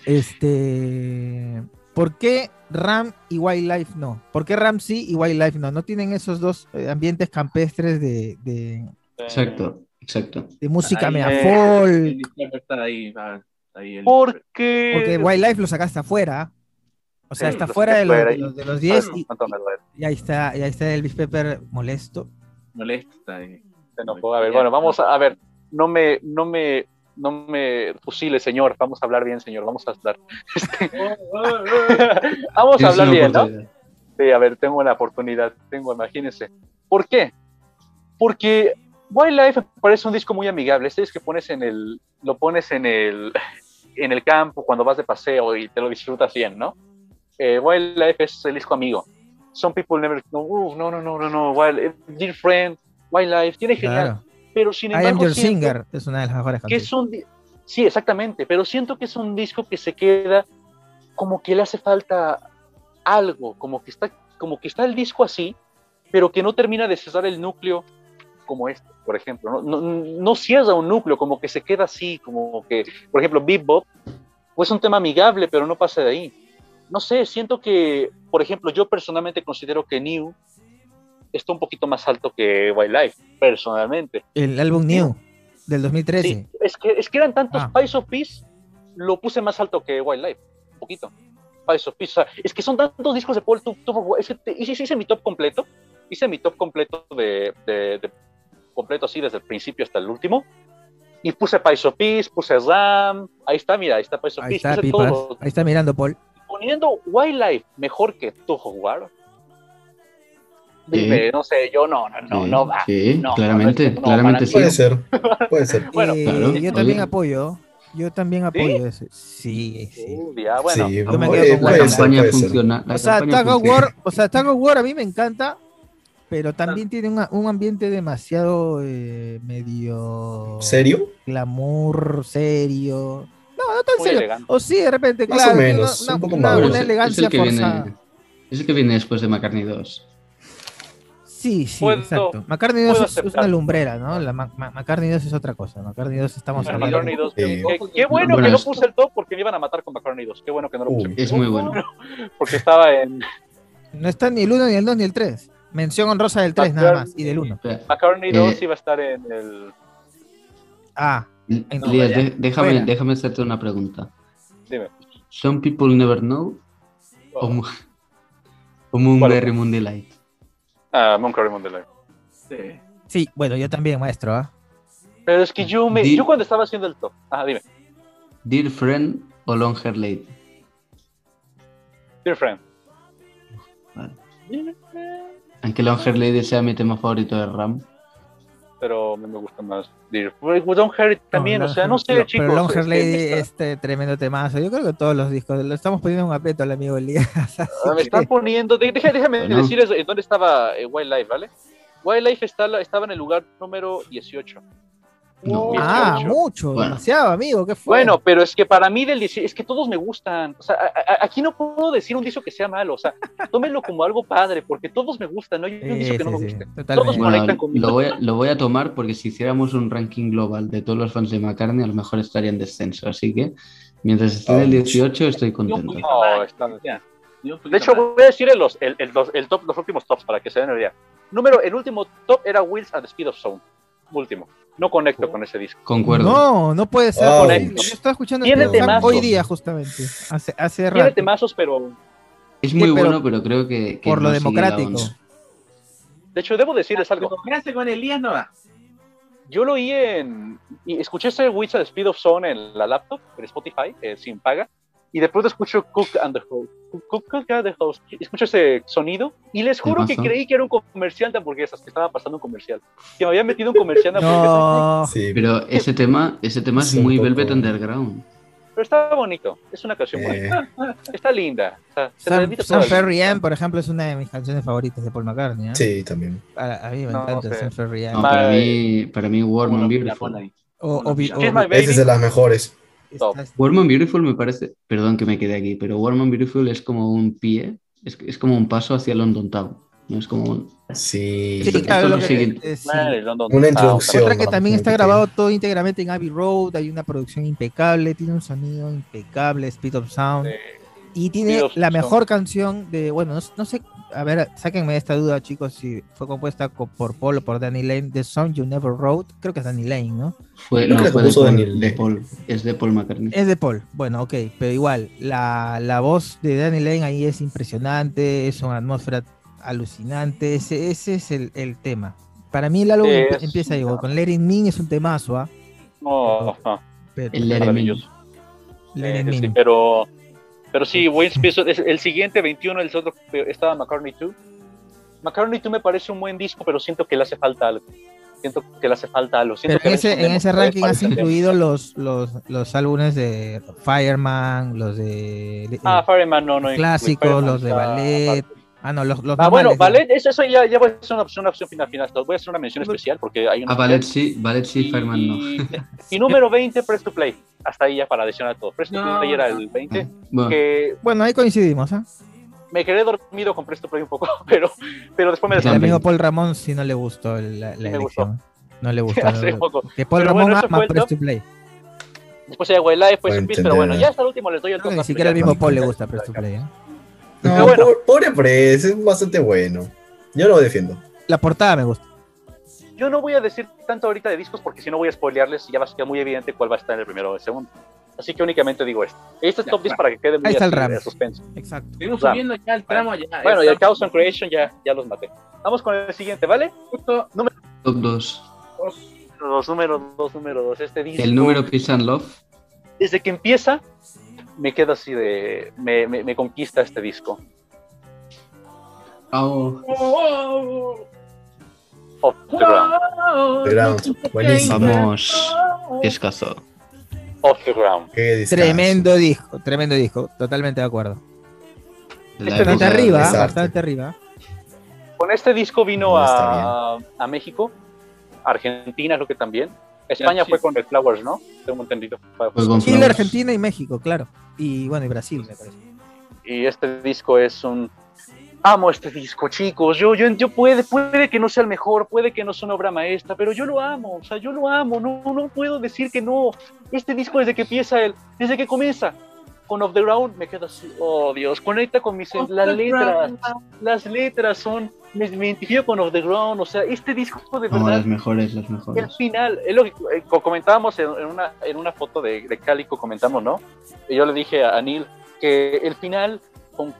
Este, ¿por qué Ram y Wildlife no? ¿Por qué Ram sí y Wildlife no? ¿No tienen esos dos eh, ambientes campestres de, de- Exacto, exacto. de música Ahí, mea eh, folk? Ahí, ahí el- Porque. Porque Wildlife lo sacaste afuera. O sea, Sí, está fuera de los, de los, de los 10 y, ahí está, y ahí está Elvis Pepper molesto. molesto está ahí. Se enojó. A ver, bueno, vamos a, a ver. No me, no me, no me fusile, señor. Vamos a hablar bien, señor. Vamos a hablar. Este, vamos a hablar bien, ¿no? Sí, a ver, tengo una oportunidad. Tengo, imagínense. ¿Por qué? Porque Wildlife parece un disco muy amigable. Este es que pones en el, lo pones en el, en el campo cuando vas de paseo y te lo disfrutas bien, ¿no? Eh, Wildlife es el disco amigo. Some people never no, no, no, no, no, no, Wild, Dear Friend, Wildlife, tiene genial, Claro. Pero sin I am embargo your siento singer es una de las mejores que canciones. es un sí, exactamente, pero siento que es un disco que se queda como que le hace falta algo, como que está, como que está el disco así, pero que no termina de cesar el núcleo como este, por ejemplo, no, no, no cierra un núcleo, como que se queda así, como que, por ejemplo, Bebop, pues un tema amigable, pero no pasa de ahí. No sé, siento que, por ejemplo, yo personalmente considero que New está un poquito más alto que Wildlife, personalmente. El álbum New del 2013. Sí, es que, es que eran tantos Ah. Pies of Peace, lo puse más alto que Wildlife, un poquito. Pies of Peace, o sea, es que son tantos discos de Paul, tu- es que te- hice, hice mi top completo, hice mi top completo de, de- de- completo así desde el principio hasta el último, y puse Pies of Peace, puse Ram, ahí está, mira, ahí está Pies of Ahí Peace, está, puse Pipas. todos, Ahí está mirando Paul. poniendo Wildlife mejor que Toho War. Dime, no sé, yo no, no, no, Sí, no va. sí, no, claramente, no, claramente sí. Puede ser, puede ser. Bueno, Eh, claro, yo también oye. apoyo. Yo también apoyo ese. Sí, sí. Uh, ya, bueno, sí, yo me puede- quedo con la ser, campaña funciona. la O sea, campaña funciona. War, o sea, Tag of War a mí me encanta, pero también tiene una- un ambiente demasiado eh, medio ¿Serio? glamour, serio. No, no tan Muy serio. elegante. O sí, de repente, Más claro, o menos, una, un poco una- más. una Bueno, es- elegancia es el que forzada. viene, es el que viene después de McCartney 2. Sí, sí, Puedo- exacto. McCartney 2 puedo es, es una lumbrera, ¿no? La Ma- Ma- McCartney 2 es otra cosa. McCartney 2 estamos Bueno, hablando. McCartney 2, Sí. qué, qué bueno que no puse el top porque me iban a matar con McCartney 2. Qué bueno que no lo puse. Uy. Es muy bueno. Porque estaba en No está ni el 1, ni el 2, ni el 3. Mención honrosa del 3 nada más. Y del 1. Espera, McCartney Eh, 2 iba a estar en el. Ah, Elías, vaya. de- déjame, Fuera. déjame hacerte una pregunta. Dime. Some people never know o, Oh. Mo- o Moonberry Moon Ah, Moonberry Moon Delight. Sí. sí, bueno, yo también, maestro. ¿ah? Pero es que yo me. Yo cuando estaba haciendo el top. Ah, dime. Dear Friend o Long Hair Lady. Dear Friend. Vale. Aunque Long Hair Lady sea mi tema favorito de Ram. Pero me gusta más Dear. Don't Hurt It también, No, o sea, no sé, pero- chicos. Pero Long Hair este, Lady, este tremendo temazo. Yo creo que todos los discos. Lo estamos poniendo un aprieto al amigo Elías. Ah, me están poniendo. deja- déjame Bueno. decirles en dónde estaba eh, Wildlife, ¿vale? Wildlife está, estaba en el lugar número 18. No, Ah, 18. mucho, Bueno. demasiado, amigo. ¿Qué fue? Bueno, pero es que para mí del 18, es que todos me gustan. O sea, a- a- aquí no puedo decir un disco que sea malo. O sea, tómenlo como algo padre, porque todos me gustan. No hay un Sí, disco que no sí, me guste. totalmente. Todos Bueno, conectan conmigo. lo voy, a, lo voy a tomar porque si hiciéramos un ranking global de todos los fans de McCartney, a lo mejor estaría en descenso. Así que mientras esté en el Ouch. 18, estoy contento. No, está- De hecho, voy a decir el, los, el, el, los- el top, los últimos tops para que se den una idea. Número, el último top era Wheels at the Speed of Sound. Último. No conecto con ese disco. Concuerdo. No, no puede ser posible. Yo estaba escuchando Tiene este temazos. hoy día, justamente. Hace, hace Tiene rato. temazos, pero Es muy Sí, pero- bueno, pero creo que. que Por lo no democrático. de hecho, debo decirles algo. Confianza con Elías no va. Yo lo oí en. Y escuché ese the Speed of Sound en la laptop, en Spotify, eh, sin paga. Y de pronto escucho Cook and the Host. Cook, Cook and the Host. Escucho ese sonido y les juro que creí que era un comercial de hamburguesas, que estaba pasando un comercial. Que me había metido un comercial de hamburguesas. No. Sí, Pero ese tema, ese tema es muy Velvet Underground. Pero está bonito. Es una canción Eh. bonita. Está linda. Sam, Sam todas. Ferry Ann, por ejemplo, es una de mis canciones favoritas de Paul McCartney. ¿eh? sí, también. A, a mí me No, encanta. Sam Ferry Ann. No, para mí, para mí Warm Bueno, and Beautiful. O, o, o. Esa es de las mejores. Top. Warm and Beautiful me parece, perdón que me quede aquí, pero Warm and Beautiful es como un pie, es, es como un paso hacia London Town. ¿no? Es como un- Sí. Sí, Esto claro, es eh, sí. Una Town, introducción. Otra que también está grabado todo íntegramente en Abbey Road, hay una producción impecable, tiene un sonido impecable, Speed of Sound, Eh, y tiene la mejor canción de, bueno, no, no sé, a ver, sáquenme esta duda, chicos, si fue compuesta co- por Paul o por Danny Lane, The Song You Never Wrote, creo que es Danny Lane, ¿no? Fue, no, fue de Paul, Daniel. de Paul, es de Paul McCartney. Es de Paul, bueno, ok, pero igual, la, la voz de Danny Lane ahí es impresionante, es una atmósfera alucinante, ese, ese es el, el tema. Para mí el álbum Es- empieza igual, con Let It Mean es un temazo, ¿ah? no, no, Pero- El Me. maravilloso. Eh, sí, pero, pero sí, Wayne's Piece, es- el siguiente 21, el otro estaba McCartney 2. McCartney 2 me parece un buen disco, pero siento que le hace falta algo. Siento que le hace falta algo. Siento Pero en que ese, en ese ranking has incluido los, los, los álbumes de Fireman, los de de- Ah, Fireman no, no. clásicos, los de ballet. Ah no, los, los Ah, bueno, ballet, eso, eso ya, ya voy a hacer una, opción- una opción final, final. Voy a hacer una mención especial porque hay una. Ah, Ballet sí, Ballet sí, y, Fireman no. y número 20, Press to Play. Hasta ahí ya para adicionar todo. Press to No, Play era no. el 20. Bueno, Que Bueno, ahí coincidimos, ¿ah? me quedé dormido con Press to Play un poco, pero, pero después me El desperté. amigo Paul Ramón sí no le gustó el- la, la elección. No le gustó. Hace no- poco. que Paul Pero Ramón bueno, ama fue el Press top. to Play. Después de Live fue Puedo su piece, pero bueno, ya hasta el último les doy el top. ni siquiera el mismo Paul le gusta Press to Play. ¿eh? No, Pero bueno. po- pobre Press, es bastante bueno. Yo lo defiendo. La portada me gusta. Yo no voy a decir tanto ahorita de discos porque si no voy a spoilearles y ya va a quedar muy evidente cuál va a estar en el primero o el segundo. Así que únicamente digo esto. Este es Ya, top 10 va. para que quede muy Ahí está el Ram. de suspenso. Exacto. Seguimos subiendo ya el tramo allá. Bueno, y el Chaos and Creation ya, ya los maté. Vamos con el siguiente, ¿vale? justo top 2. dos. Los números dos, número dos. Este disco, El número Peace and Love. desde que empieza, me quedo así de. Me, me, me conquista este disco. Oh, Oh, Off the ground. oh, The Ground, buenísimo. vamos. Escaso. Off the ground. Tremendo disco, tremendo disco. Totalmente de acuerdo. Este Bastante arriba, bastante arriba. Con este disco vino No, a, a México, Argentina creo que también. España fue con el Flowers, ¿no? Tengo entendido. Con Chile, Flowers. Argentina y México, claro. Y bueno, y Brasil, me parece. Y este disco es un... Amo este disco, chicos. Yo, yo, yo puede, puede que no sea el mejor, puede que no sea una obra maestra, pero yo lo amo. O sea, yo lo amo. No, no puedo decir que no. Este disco desde que empieza él, desde que comienza con Off the Ground, me quedo así. Oh, Dios, conecta con mis Off las letras. Ground. Las letras son, me, me identifico con Off the Ground. O sea, este disco de No, verdad. las mejores, las El mejores. final, es lo que eh, co- comentábamos en, en una, en una foto de, de Cálico, comentamos, ¿no? Y yo le dije a Neil que el final con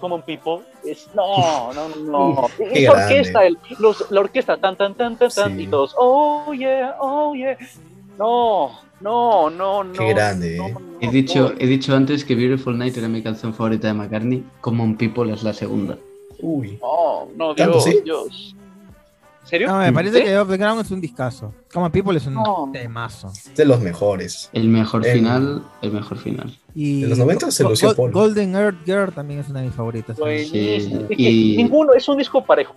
Common People es. No, no, no, no. Esa orquesta, el- los, la orquesta, tan, tan, tan, tan, tan, Sí. y todos, oh yeah, oh yeah. No, no, no, no. Qué grande, no, eh. no, He dicho, no. he dicho antes que Beautiful Night era mi canción favorita de McCartney. Common People es la segunda. Uy. No, no, ¿Tanto Dios, sí? Dios. ¿En serio? No, me parece ¿Sí? que Off the Ground es un discazo. Common People es un No. temazo. Es de los mejores. El mejor El- final, el mejor final. Y En los 90 se lució Paul. Golden Earth Girl también es una de mis favoritas. Buenísimo. Sí, Es que y- Ninguno, es un disco parejo.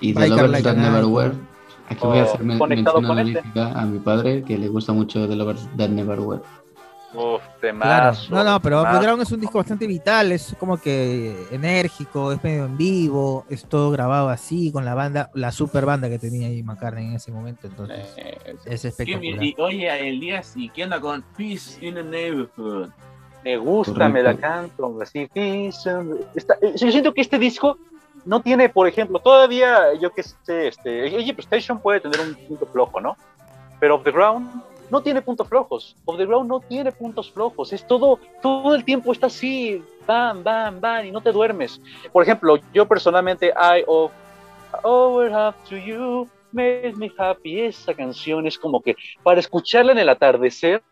Y The Lovers Like That a Never Night. Were. Aquí voy a hacer men- conectado mención este. a mi padre, que le gusta mucho The Lovers That Never Uf, Claro. temazo, No, no, pero temazo. Underground es un disco bastante vital, es como que enérgico, es medio en vivo, es todo grabado así con la banda, la super banda que tenía ahí McCartney en ese momento, entonces Eh, es ¿Qué- espectacular. y, oye, Elías, ¿y qué onda con Peace in the Neighborhood? Me gusta, me la Correcto. canto. Así, está- eh, yo siento que este disco no tiene, por ejemplo, todavía, yo que sé, este, Egypt Station puede tener un punto flojo, ¿no? Pero Off the Ground no tiene puntos flojos. Off the Ground no tiene puntos flojos. Es todo, todo el tiempo está así, bam, bam, bam, y no te duermes. Por ejemplo, yo personalmente, I of Over Up to You, Make Me Happy, esa canción es como que para escucharla en el atardecer,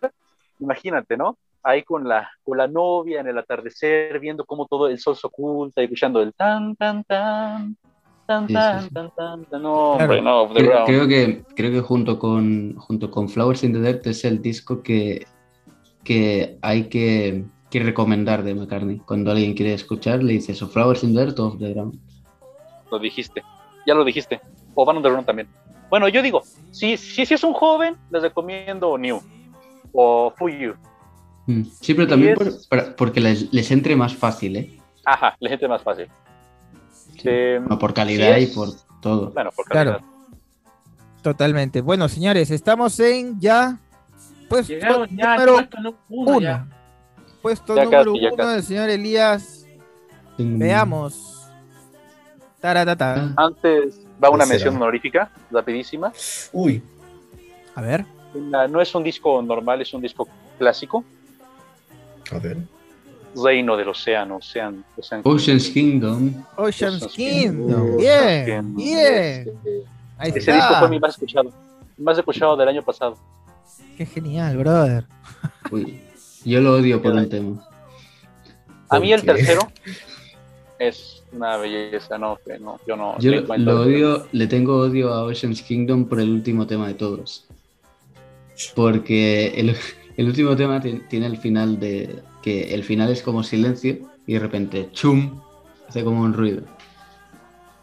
imagínate, ¿no? ahí con la, con la novia en el atardecer, viendo cómo todo el sol se oculta y escuchando el tan, tan, tan, tan, Sí, sí, tan, sí. tan, tan, tan. No, Claro. hombre, no, Off the Creo, que, creo que junto con, junto con Flowers in the Dirt es el disco que, que hay que, que recomendar de McCartney. Cuando alguien quiere escuchar, le dices o Flowers in the Dirt o Off the Ground. Lo dijiste, ya lo dijiste. O Van on the Run también. Bueno, yo digo, si, si, si es un joven, les recomiendo New o For You. Mm. Sí, pero también es- por- para- porque les, les entre más fácil, ¿eh? Ajá, la gente más fácil. Sí. Eh, No, por calidad sí y por todo. Bueno, por Claro. calidad. Totalmente. Bueno, señores, estamos en ya pues Llegamos ya número puesto número uno. uno. ya. Puesto Ya número casi, uno del señor Elías. Mm. Veamos. Taratata. Antes va una ¿Qué mención será? honorífica, rapidísima. Uy, A ver. No es un disco normal, es un disco clásico. a ver. Reino del Océano, Ocean, Ocean Ocean's Kingdom. Ocean's Ocean's Kingdom. Kingdom. Bien, Kingdom. bien. Este, Ahí Ese disco fue mi más escuchado. Más escuchado del año pasado. Qué genial, brother. Uy, yo lo odio por un tema. A mí el tercero es una belleza, no, que no yo no. Yo lo, odio, le tengo odio a Ocean's Kingdom por el último tema de todos. Porque el, el último tema ti- tiene el final de. Que el final es como silencio y de repente ¡chum! hace como un ruido.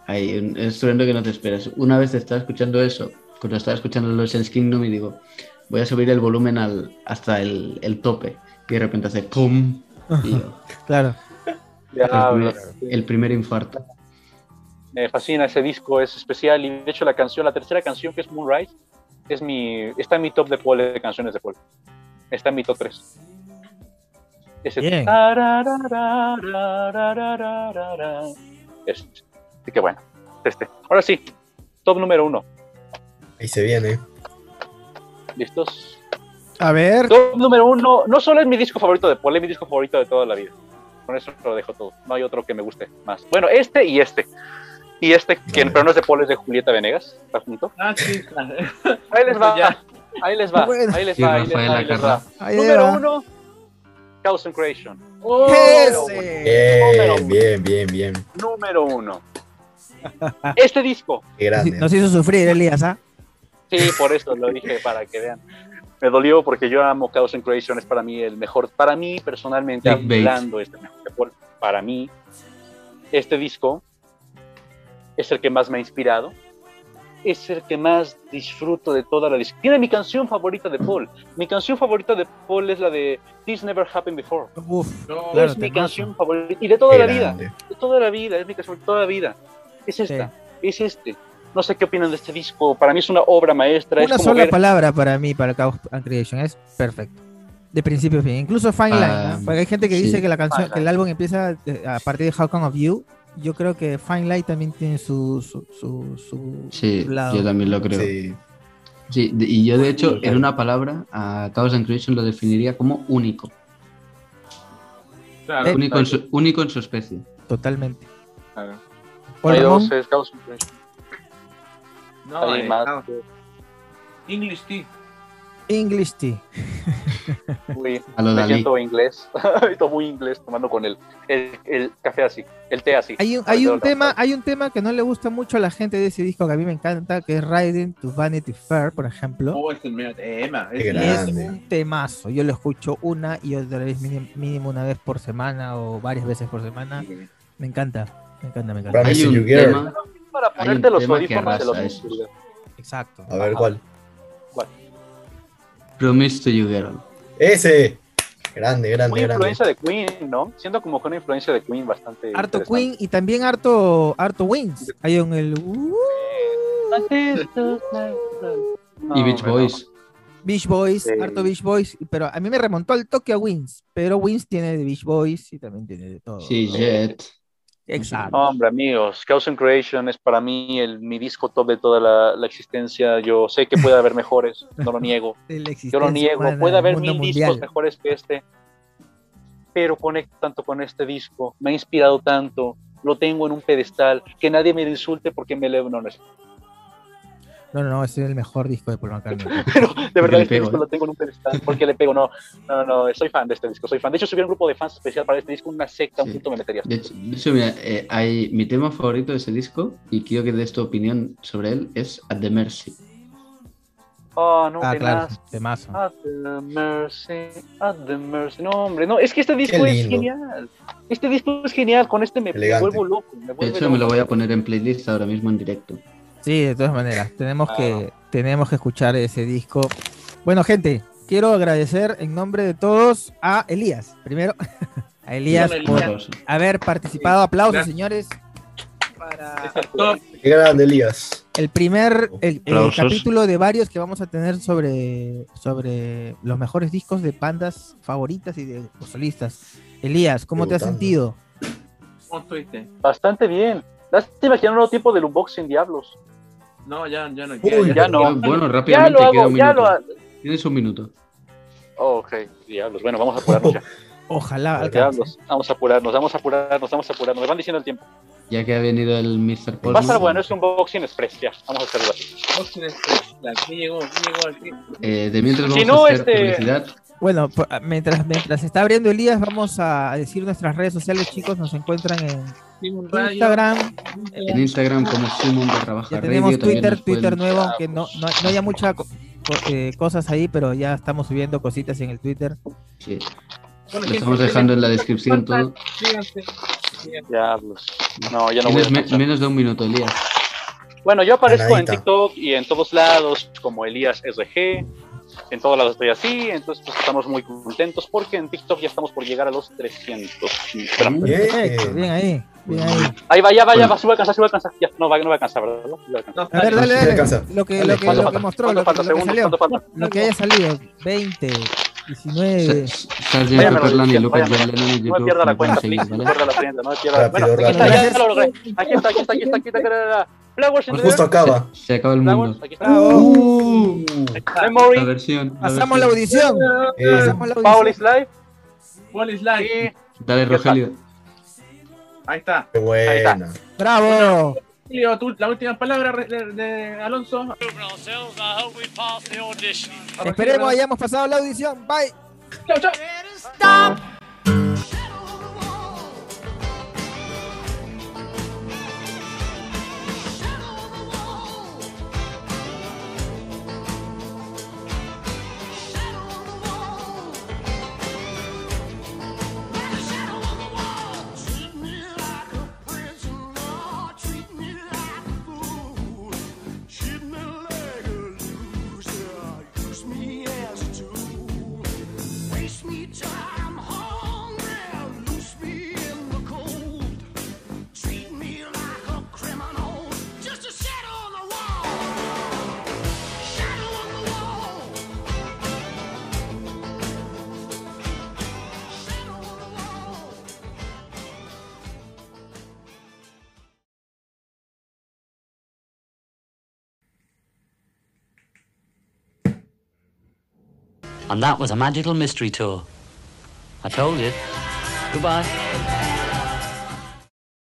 Hay un estruendo que no te esperas. Una vez estaba escuchando eso, cuando estaba escuchando el Ocean's Kingdom y digo, voy a subir el volumen al, hasta el, el tope. Y de repente hace ¡pum! Y yo, Claro. Primer, el primer infarto. me fascina ese disco, es especial. Y de hecho, la canción, la tercera canción que es Moonrise, es mi, está en mi top de Paul de canciones de Paul. Está en mi top 3. Ese Bien. Eso. Así que bueno, este. Ahora sí, top número uno. Ahí se viene. ¿Listos? A ver. Top número uno. No solo es mi disco favorito de Paul, es mi disco favorito de toda la vida. Con eso lo dejo todo. No hay otro que me guste más. Bueno, este y este. Y este, que pero no es de Paul, es de Julieta Venegas. Está junto. Ah, sí. Ahí les va. Ahí les va. Ahí les va. Ahí les va. Ahí les va. Número uno Chaos and Creation. Oh, Bien, uno. bien, bien, bien. Número uno. Este disco. Qué grande. Nos hizo sufrir, Elías, ¿ah? Sí, por eso lo dije para que vean. Me dolió porque yo amo Chaos and Creation, es para mí el mejor, para mí personalmente hablando, es el mejor de Paul. Para mí, este disco es el que más me ha inspirado, es el que más disfruto de toda la disco. Tiene mi canción favorita de Paul. Mi canción favorita de Paul es la de This Never Happened Before. Uf. no, Claro, es mi canción favorita y de toda Qué la vida, de toda la vida, es mi canción de toda la vida. Es esta, es este. No sé qué opinan de este disco. Para mí es una obra maestra. Una es como sola ver- palabra para mí, para Chaos and Creation, es perfecto. De principio a fin. Incluso Fine Line, Ah, ¿no? Porque hay gente que sí. dice que la canción, que el álbum empieza eh, a partir de How Come of You. Yo creo que Fine Line también tiene su, su, su, su- Sí, lado. yo también lo creo. Sí. Sí, de- y yo de hecho, en una palabra, a Chaos and Creation lo definiría como único. claro, Único en su, único en su especie. Totalmente. claro. Hay dos, es Chaos and Creation. No, Hay eh, más. no. English Tea. English Tea. Uy, A lo me Dalí. siento inglés. Estoy muy inglés tomando con el, el, el café así, el té así. Hay un, hay un tema, hay un tema que no le gusta mucho a la gente de ese disco que a mí me encanta, que es Riding to Vanity Fair, por ejemplo. Oh, es el mero tema. Es- un temazo. Yo lo escucho una y otra vez, mínimo, mínimo una vez por semana o varias veces por semana. Me encanta, me encanta, me encanta. Hay un tema, Para un ponerte los audífonos de los. Exacto. A ver, Ajá. ¿cuál? Promise to You Girl. Ese. Grande, grande, Muy grande. influencia de Queen, ¿no? Siendo como que una influencia de Queen bastante. Harto. Queen y también harto, harto Wings. Hay en el uh, No, y Beach Boys. Beach Boys, Sí. harto Beach Boys, pero a mí me remontó al toque a Wings, pero Wings tiene de Beach Boys y también tiene de todo. Sí, Jet. Exacto. No, hombre, amigos, Chaos and Creation es para mí el, mi disco top de toda la, la existencia. Yo sé que puede haber mejores, no lo niego. Yo lo niego. Puede haber mil mundial. discos mejores que este, pero conecto tanto con este disco. Me ha inspirado tanto. Lo tengo en un pedestal. Que nadie me insulte porque me elevo. No, no es. No, no, no, ese es el mejor disco de Paul McCartney. Pero de verdad, este pego, disco ¿eh? lo tengo en un pedestal. Porque le pego. No, no, no, soy fan de este disco. Soy fan. De hecho, si hubiera un grupo de fans especial para este disco, una secta, un punto me metería. De hecho, de hecho, mira, eh, hay, mi tema favorito de ese disco, y quiero que des tu opinión sobre él, es At the Mercy. Oh, no, Ah, claro. At the mercy, at the mercy. No, hombre, no, es que este disco es genial. Este disco es genial, con este me, Elegante. vuelvo loco. Me De hecho, me lo voy a poner en playlist ahora mismo en directo. Sí, de todas maneras, tenemos Ah. que tenemos que escuchar ese disco. Bueno, gente, quiero agradecer en nombre de todos a Elías, primero a Elías por haber participado. Aplausos, Gracias. señores, para. Qué grande, Elías. el primer el, capítulo de varios que vamos a tener sobre sobre los mejores discos de bandas favoritas y de solistas. Elías, ¿cómo te has sentido? ¿Cómo estuviste? Bastante bien. Lástima que no lo tiempo del unboxing Diablos. No, ya, ya no. Uy, Ya no. Bueno, Ya rápidamente, lo queda hago, un ya minuto. lo. Tienes un minuto. Oh, ok, Diablos. Bueno, vamos a apurarnos ya. Ojalá alcance. Diablos. Vamos a apurarnos, vamos a apurarnos, vamos a apurarnos. Me van diciendo el tiempo. Ya que ha venido el Mr. Paul. Va a estar bueno, es un unboxing express. Ya, vamos a hacerlo así. Aquí llegó, aquí llegó aquí. Eh, de mientras vamos Si no, a hacer este- publicidad. Bueno, mientras, mientras está abriendo Elías, vamos a decir nuestras redes sociales, chicos. Nos encuentran en. Instagram, En Instagram como Simon barra baja ya tenemos Twitter, Twitter nuevo, aunque no, no, no haya muchas cosas ahí, pero ya estamos subiendo cositas en el Twitter. Sí, Bueno, lo estamos dejando en la descripción todo. No, ya no voy a menos de un minuto, Elías. Bueno, yo aparezco en. TikTok y en todos lados como Elías SG. En todos lados estoy así, entonces pues, estamos muy contentos porque en TikTok ya estamos por llegar a los 300. Espera, Perfecto, bien ahí, bien ahí. Ahí va, ya va, ya va, voy a alcanzar, sí voy a alcanzar. Ya, no va, no va a alcanzar, ¿verdad? No, a alcanzar. No, A ver, dale, dale. alcanza. Lo que, Dale, lo que, ¿Cuánto lo que mostró, ¿Cuánto lo, lo. Lo que haya salido, 20, 19. S- Sgt. Váyame, Pepperland y váyame, Lucas váyame. John Lennon en No me pierda la cuenta, please, no pierda la cuenta, no me pierda. Rápido, Bueno, aquí está, rápido. ya, ya lo logré. Aquí está, aquí está, aquí está, aquí está, aquí está. Flowers in the Justo acaba. Se, se acaba el Flowers, mundo. aquí está. Uh, la Memory, versión. Pasamos la audición. Eh, la Paul is live. Paul is live. Dale, Rogelio. Ahí está. qué buena. Bravo. Tú- la última palabra de, de Alonso. Esperemos hayamos pasado la audición. Bye. Chao, chao. And that was a magical mystery tour. I told you. Goodbye.